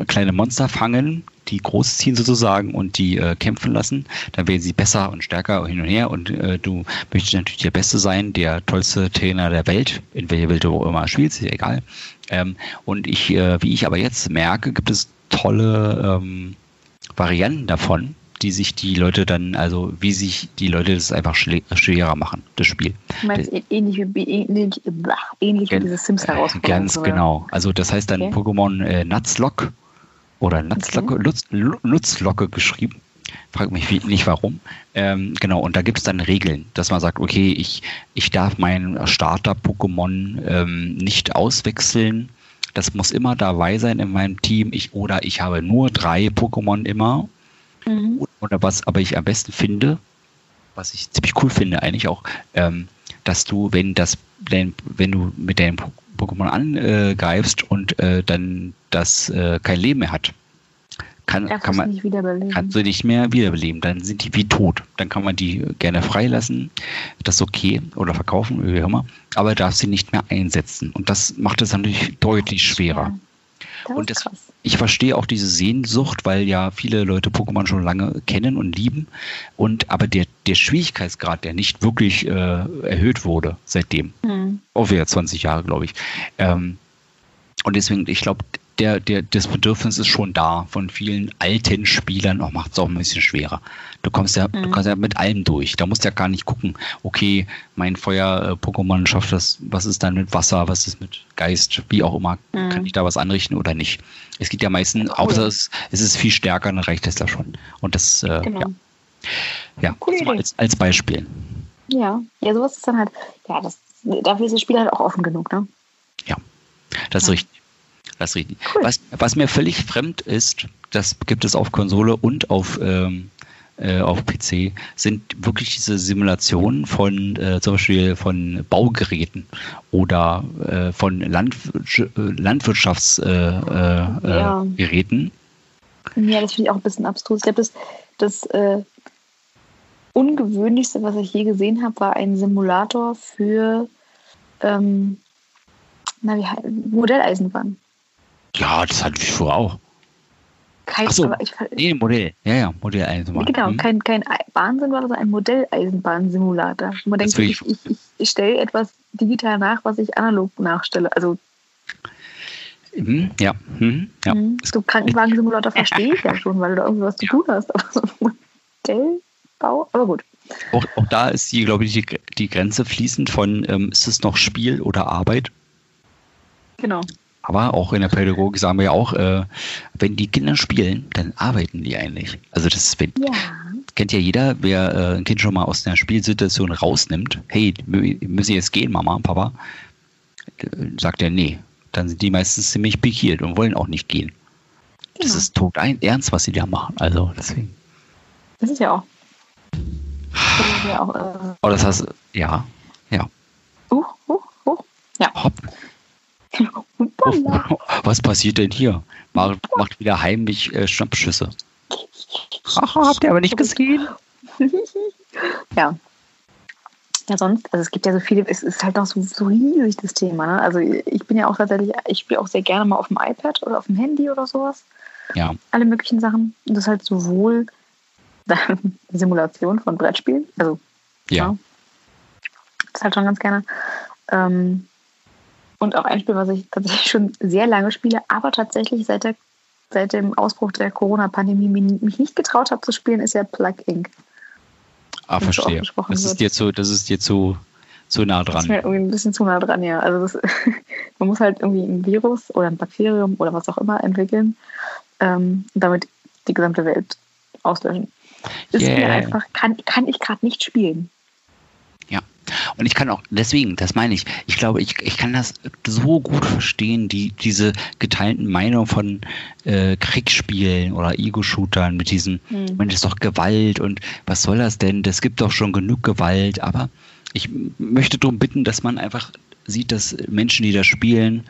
kleine Monster fangen, die großziehen sozusagen und die äh, kämpfen lassen. Dann werden sie besser und stärker hin und her und äh, du möchtest natürlich der Beste sein, der tollste Trainer der Welt, in welcher Welt du auch immer spielst, ist ja egal. Ähm, und ich, äh, wie ich aber jetzt merke, gibt es tolle ähm, Varianten davon, die sich die Leute dann, also wie sich die Leute das einfach schwerer machen, das Spiel. Du meinst das, ähnlich wie, ähnlich, ähnlich wie diese Sims heraus. Ganz oder? genau. Also das heißt dann okay. Pokémon äh, Nutzlock oder Nutzlocke, okay. Lutz, Nutzlocke geschrieben. Frag mich nicht warum. Ähm, genau, und da gibt es dann Regeln, dass man sagt, okay, ich, ich darf mein Starter-Pokémon ähm, nicht auswechseln. Das muss immer dabei sein in meinem Team. Ich, oder ich habe nur drei Pokémon immer. Mhm. Oder was aber ich am besten finde, was ich ziemlich cool finde eigentlich auch, ähm, dass du, wenn das, wenn, wenn du mit deinem Pokémon angreifst und äh, dann das äh, kein Leben mehr hat, kann, kann man, nicht kannst du nicht mehr wiederbeleben. Dann sind die wie tot. Dann kann man die gerne freilassen. Das ist okay. Oder verkaufen, wie auch immer. Aber darf sie nicht mehr einsetzen. Und das macht es natürlich deutlich schwerer. Und das, ich verstehe auch diese Sehnsucht, weil ja viele Leute Pokémon schon lange kennen und lieben. Und aber der, der Schwierigkeitsgrad, der nicht wirklich äh, erhöht wurde seitdem, hm. auch wieder 20 Jahre, glaube ich. Ähm, und deswegen, ich glaube, der, der, das Bedürfnis ist schon da von vielen alten Spielern, auch oh, macht es auch ein bisschen schwerer. Du kommst ja, mhm. du kommst ja mit allem durch. Da musst du ja gar nicht gucken, okay, mein Feuer-Pokémon schafft das, was ist dann mit Wasser, was ist mit Geist, wie auch immer, mhm. kann ich da was anrichten oder nicht. Es geht ja meistens, cool. außer es, es ist viel stärker, dann reicht das da schon. Und das, äh, genau. ja. Ja, cool als, als Beispiel. Ja, ja, sowas ist dann halt, ja, das, dafür ist das Spiel halt auch offen genug, ne? Ja, das ist ja. richtig. Das richtig. Cool. Was, was mir völlig fremd ist, das gibt es auf Konsole und auf, ähm, äh, auf PC, sind wirklich diese Simulationen von äh, zum Beispiel von Baugeräten oder äh, von Landw Landwirtschaftsgeräten. Äh, ja. ja. das finde ich auch ein bisschen abstrus. Ich glaube, das, das äh, Ungewöhnlichste, was ich je gesehen habe, war ein Simulator für ähm, na, wie, Modelleisenbahn. Ja, das hatte ich vorher auch. Kein, so, ich, nee, Modell. Ja, ja, Modelleisenbahn. Genau, hm. kein, kein Bahnsimulator, sondern ein Modelleisenbahnsimulator. Man denkt, ich, ich, ich stelle etwas digital nach, was ich analog nachstelle. Also Mhm, ja. Mhm, ja. Mhm. So Krankenwagensimulator verstehe ich ja schon, weil du da irgendwas zu tun hast. Aber so Modellbau, aber gut. Auch, auch da ist die, glaube ich, die, die Grenze fließend von, ähm, ist es noch Spiel oder Arbeit? Genau. Aber auch in der Pädagogik sagen wir ja auch, äh, wenn die Kinder spielen, dann arbeiten die eigentlich. Also das wenn, ja. kennt ja jeder, wer äh, ein Kind schon mal aus einer Spielsituation rausnimmt. Hey, müssen jetzt gehen, Mama, Papa? Äh, sagt er, nee. Dann sind die meistens ziemlich pikiert und wollen auch nicht gehen. Das genau. ist tot ein ernst, was sie da machen. Also deswegen. Das ist ja auch. Das ist ja auch. Oh, das heißt, ja, ja. Uh, uh, uh. Ja. Hopp. Was passiert denn hier? Macht, macht wieder heimlich äh, Schnappschüsse. Ach, habt ihr aber nicht gesehen? ja. Ja, sonst, also es gibt ja so viele, es ist halt noch so, so riesig das Thema. Ne? Also ich bin ja auch tatsächlich, ich spiele auch sehr gerne mal auf dem iPad oder auf dem Handy oder sowas. Ja. Alle möglichen Sachen. Und das ist halt sowohl Simulation von Brettspielen, also ja. ja. Das ist halt schon ganz gerne. Ähm, und auch ein Spiel, was ich tatsächlich schon sehr lange spiele, aber tatsächlich seit, der, seit dem Ausbruch der Corona-Pandemie mich nicht getraut habe zu spielen, ist ja Plug Inc. Ah, verstehe. Das ist dir zu, das ist dir zu, zu nah dran. Das ist mir irgendwie ein bisschen zu nah dran, ja. Also das, man muss halt irgendwie ein Virus oder ein Bakterium oder was auch immer entwickeln ähm, und damit die gesamte Welt auslöschen. Ist yeah. mir einfach, kann, kann ich gerade nicht spielen. Und ich kann auch, deswegen, das meine ich, ich glaube, ich, ich kann das so gut verstehen, die, diese geteilten Meinungen von äh, Kriegsspielen oder Ego-Shootern mit diesem, mhm. Mensch, ist doch Gewalt und was soll das denn? Das gibt doch schon genug Gewalt, aber ich möchte darum bitten, dass man einfach sieht, dass Menschen, die da spielen,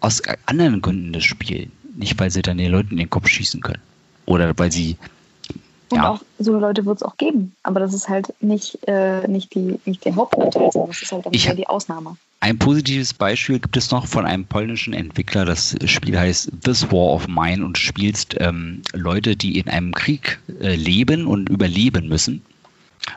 aus anderen Gründen das spielen. Nicht, weil sie dann den Leuten in den Kopf schießen können. Oder weil sie Und ja. auch so Leute wird es auch geben. Aber das ist halt nicht, äh, nicht, die, nicht der Hauptteil, sondern das ist halt dann ich, die Ausnahme. Ein positives Beispiel gibt es noch von einem polnischen Entwickler. Das Spiel heißt This War of Mine und spielst ähm, Leute, die in einem Krieg äh, leben und überleben müssen.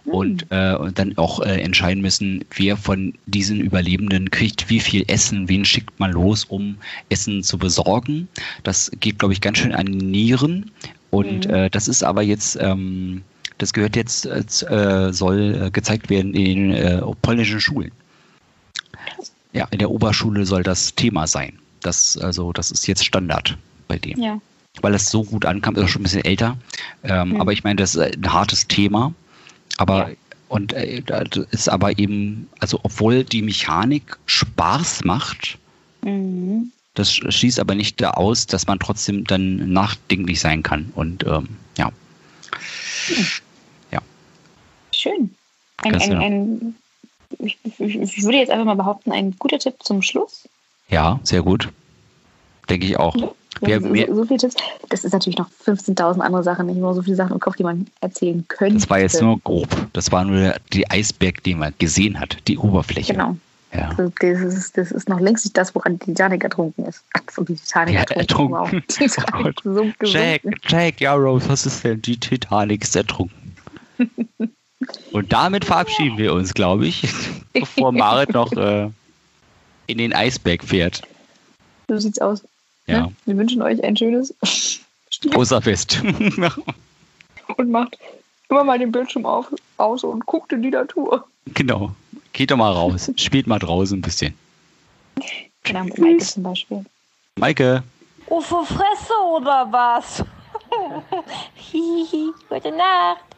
Hm. Und, äh, und dann auch äh, entscheiden müssen, wer von diesen Überlebenden kriegt wie viel Essen, wen schickt man los, um Essen zu besorgen. Das geht, glaube ich, ganz schön an Nieren. Und mhm. äh, das ist aber jetzt, ähm, das gehört jetzt, äh, soll äh, gezeigt werden in äh, polnischen Schulen. Ja, in der Oberschule soll das Thema sein. Das, also, das ist jetzt Standard bei dem. Ja. Weil es so gut ankam, ist auch schon ein bisschen älter. Ähm, mhm. Aber ich meine, das ist ein hartes Thema. Aber ja. und äh, das ist aber eben, also obwohl die Mechanik Spaß macht, mhm. Das schließt aber nicht aus, dass man trotzdem dann nachdenklich sein kann. Und ähm, ja. Ja. Schön. Ein, ein, ein ich, ich, würde jetzt einfach mal behaupten, ein guter Tipp zum Schluss. Ja, sehr gut. Denke ich auch. Ja, so, so, viele Tipps. Das ist natürlich noch 15.000 andere Sachen, nicht nur so viele Sachen im Kopf, die man erzählen könnte. Das war jetzt nur grob. Das war nur die Eisberg, den man gesehen hat, die Oberfläche. Genau. Ja. Also das, ist, das ist noch längst nicht das, woran die Titanic ertrunken ist. Also die Titanic ja, ertrunken. ertrunken. Wow. Die Titanic oh Jack, Jack, ja, Rose, was ist denn? Die Titanic ist ertrunken. Und damit verabschieden wir uns, glaube ich, bevor Marit noch äh, in den Eisberg fährt. So sieht's aus. Ja. Ne? Wir wünschen euch ein schönes Osterfest. und macht immer mal den Bildschirm auf, aus und guckt in die Natur. Genau. Geht doch mal raus. Spielt mal draußen ein bisschen. Genau, mit Maike zum Beispiel. Maike. Oh, für Fresse oder was? Hihi, gute Nacht.